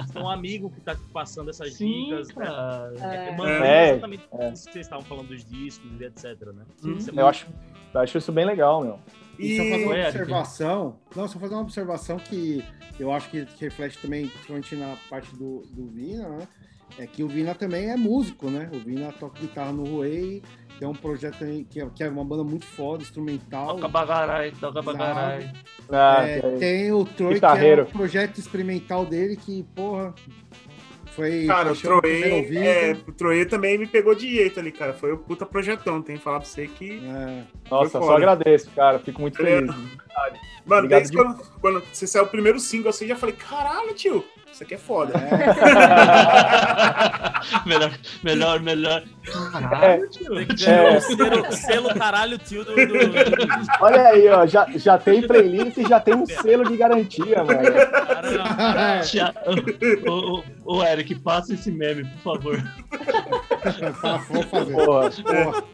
de ser um amigo que tá passando essas Sim, dicas, né? cara. É, É. mandando É. exatamente É. isso que vocês estavam falando dos discos e etc, né? É Eu muito- acho, eu acho isso bem legal, meu. E só fazer uma observação. Não, só fazer uma observação que eu acho que, que reflete também, principalmente na parte do, do Vina, né? É que o Vina também é músico, né? O Vina toca guitarra no Ruei, tem um projeto aí que é, que é uma banda muito foda, instrumental. Toca bagarai, toca bagarai. Ah, É, que é- tem o Troy, Guitarreiro. que é um projeto experimental dele que, porra, foi. Cara, o ouvido. é, o Troê também me pegou de jeito ali, cara. Foi o puta projetão, tem que falar pra você que. É. Nossa, só agradeço, cara. Fico muito é- feliz. Mano, Obrigado desde quando, quando você saiu o primeiro single assim, eu já falei, caralho, tio, isso aqui é foda. melhor, melhor, melhor. É, Caralho, tio. Tem que ganhar o selo, selo caralho tio do, do, olha aí, ó, já, já tem playlist e já tem um selo de garantia. Tia- Ô, ô, ô, Eric, passa esse meme, por favor. Vou fazer. Porra. Porra.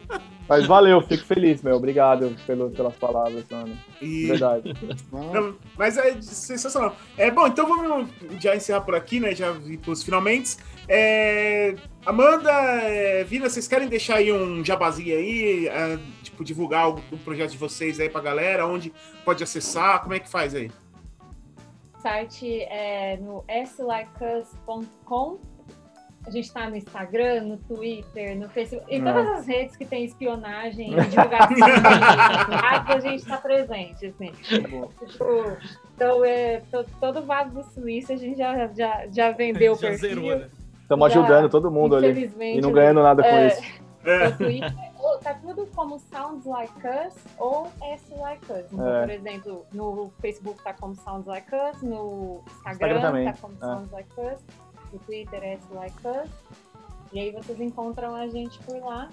Mas valeu, fico feliz, meu. Obrigado pelo, pelas palavras, mano. E, Verdade. Não, mas é sensacional. É bom, então vamos já encerrar por aqui, né? Já ir pros finalmente. É, Amanda, é, Vina, vocês querem deixar aí um jabazinho aí? é, tipo, divulgar o, o projeto de vocês aí pra galera? Onde pode acessar? Como é que faz aí? O site é no slikecus.com. A gente tá no Instagram, no Twitter, no Facebook, em Não. todas as redes que tem espionagem e divulgação a gente tá presente, assim. Tipo, então, é, to- todo vaso do Suíça a gente já, já, já vendeu o perfil. zerou, né? Estamos ajudando todo mundo ali. Infelizmente, E não ganhando nada com É. isso. É, no Twitter, tá tudo como Sounds Like Us ou S Like Us. Então, É. por exemplo, no Facebook tá como Sounds Like Us, no Instagram, Instagram tá como é. Sounds Like Us, no Twitter é S Like Us. E aí vocês encontram a gente por lá.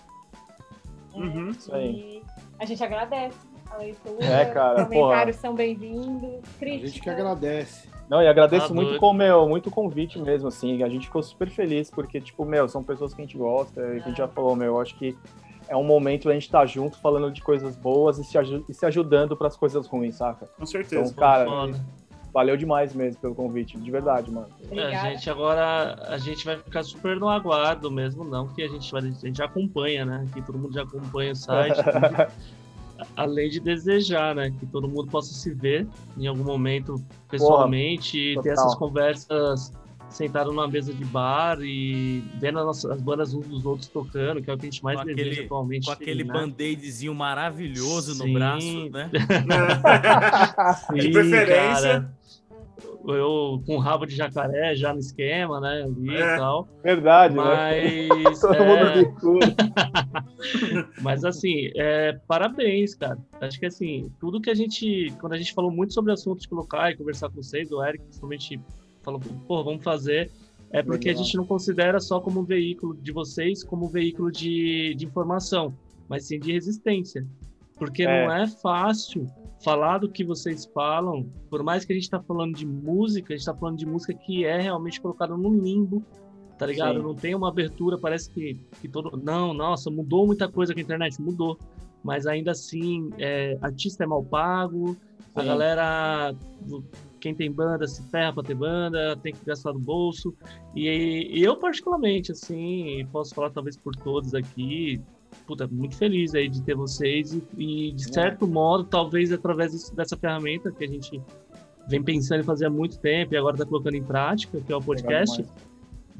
É, Uhum. Isso aí. E a gente agradece a leitura. É, cara, Os comentários são bem-vindos. A Críticas. gente que agradece. Não, e agradeço Tá muito com meu, muito o convite mesmo, assim. A gente ficou super feliz, porque, tipo, meu, são pessoas que a gente gosta, e que a gente já falou, meu, eu acho que é um momento a gente estar junto falando de coisas boas e se, aju- e se ajudando para as coisas ruins, saca? Com Então, certeza. cara, Foda. Valeu demais mesmo pelo convite, de verdade, mano. Obrigada. A gente agora a gente vai ficar super no aguardo mesmo, não que a gente vai, a gente já acompanha, né? Que todo mundo já acompanha o site. Além de desejar, né? Que todo mundo possa se ver em algum momento pessoalmente e ter essas conversas sentado numa mesa de bar e vendo as, nossas, as bandas uns dos outros tocando, que é o que a gente mais Com deseja aquele- atualmente. Com aquele né? band-aidzinho maravilhoso Sim. no braço, né? De preferência. cara. Eu com rabo de jacaré já no esquema, né? Ali É. e tal. Verdade, né? Mas, Todo é, mas assim, é, parabéns, cara. Acho que assim, tudo que a gente. Quando a gente falou muito sobre assuntos de colocar e conversar com vocês, o Eric principalmente falou, pô, vamos fazer. É porque Legal. a gente não considera só como um veículo de vocês, como um veículo de, de informação, mas sim de resistência. Porque É. não é fácil falar do que vocês falam, por mais que a gente está falando de música, a gente está falando de música que é realmente colocada no limbo, tá ligado? Sim. Não tem uma abertura, parece que, que todo. Não, nossa, mudou muita coisa com a internet, mudou. Mas ainda assim, é, artista é mal pago, a Sim. galera. Quem tem banda se ferra pra ter banda, tem que gastar do bolso. E, e eu, particularmente, assim, posso falar talvez por todos aqui, puta, muito feliz aí de ter vocês e, e, de certo modo, talvez através dessa ferramenta que a gente vem pensando em fazer há muito tempo e agora está colocando em prática, que é o podcast,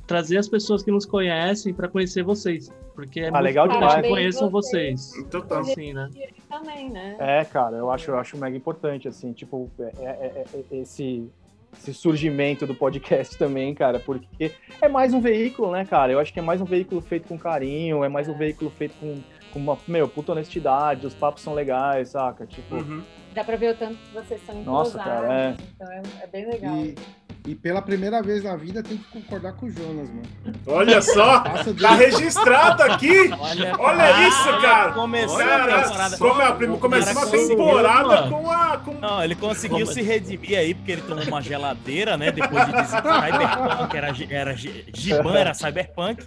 trazer as pessoas que nos conhecem para conhecer vocês, porque é Ah, muito legal que conheçam Parabéns vocês. Total. Assim, né? Também, né? É, cara, eu acho, eu acho mega importante, assim, tipo, é- é- é- é- esse, esse surgimento do podcast também, cara, porque é mais um veículo, né, cara? Eu acho que é mais um veículo feito com carinho, é mais um veículo feito com, com uma, meu, puta honestidade, os papos são legais, saca? Tipo, Uhum. Dá pra ver o tanto que vocês são Nossa, cara, é. Então é, é bem legal. E, e pela primeira vez na vida tem que concordar com o Jonas, mano. Olha só, tá registrado aqui. Olha, Olha isso, cara. Começou a Cara, temporada. como é a prim- começou uma temporada com a. Com... Não, ele conseguiu Como- se redimir aí, porque ele tomou uma geladeira, né? Depois de dizer que Cyberpunk era, era gi- Giban, era Cyberpunk.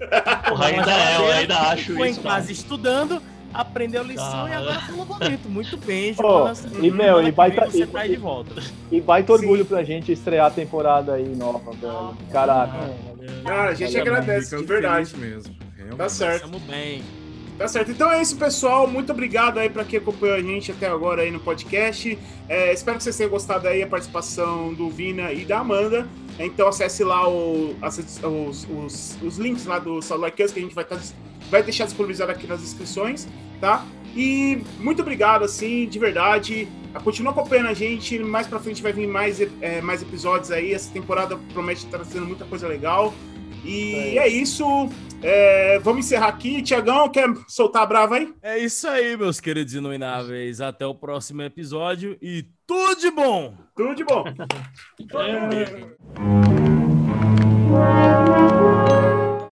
Porra, ainda é, eu ainda acho Ficou em isso. casa estudando, aprendeu a lição Ah. e agora no momento. Muito bem, Pô, Jonas. e, meu, e baita- e- tá aí de volta. e baita Sim. orgulho pra gente estrear a temporada aí nova, velho. Caraca. Ah, a gente agradece, de verdade. mesmo. realmente. Tá certo. Estamos bem. Tá certo. Então é isso, pessoal. Muito obrigado aí pra quem acompanhou a gente até agora aí no podcast. É, espero que vocês tenham gostado aí a participação do Vina e da Amanda. Então acesse lá o- as- os, os- os links lá do Cast que a gente vai, tá, vai deixar disponibilizado aqui nas descrições, tá? E muito obrigado, assim, de verdade. Continua acompanhando a gente. Mais pra frente vai vir mais, é, mais episódios aí. Essa temporada promete estar trazendo muita coisa legal. E é isso. É, vamos encerrar aqui. Tiagão, quer soltar a brava aí? É isso aí, meus queridos inomináveis. Até o próximo episódio e tudo de bom! Tudo de bom. É.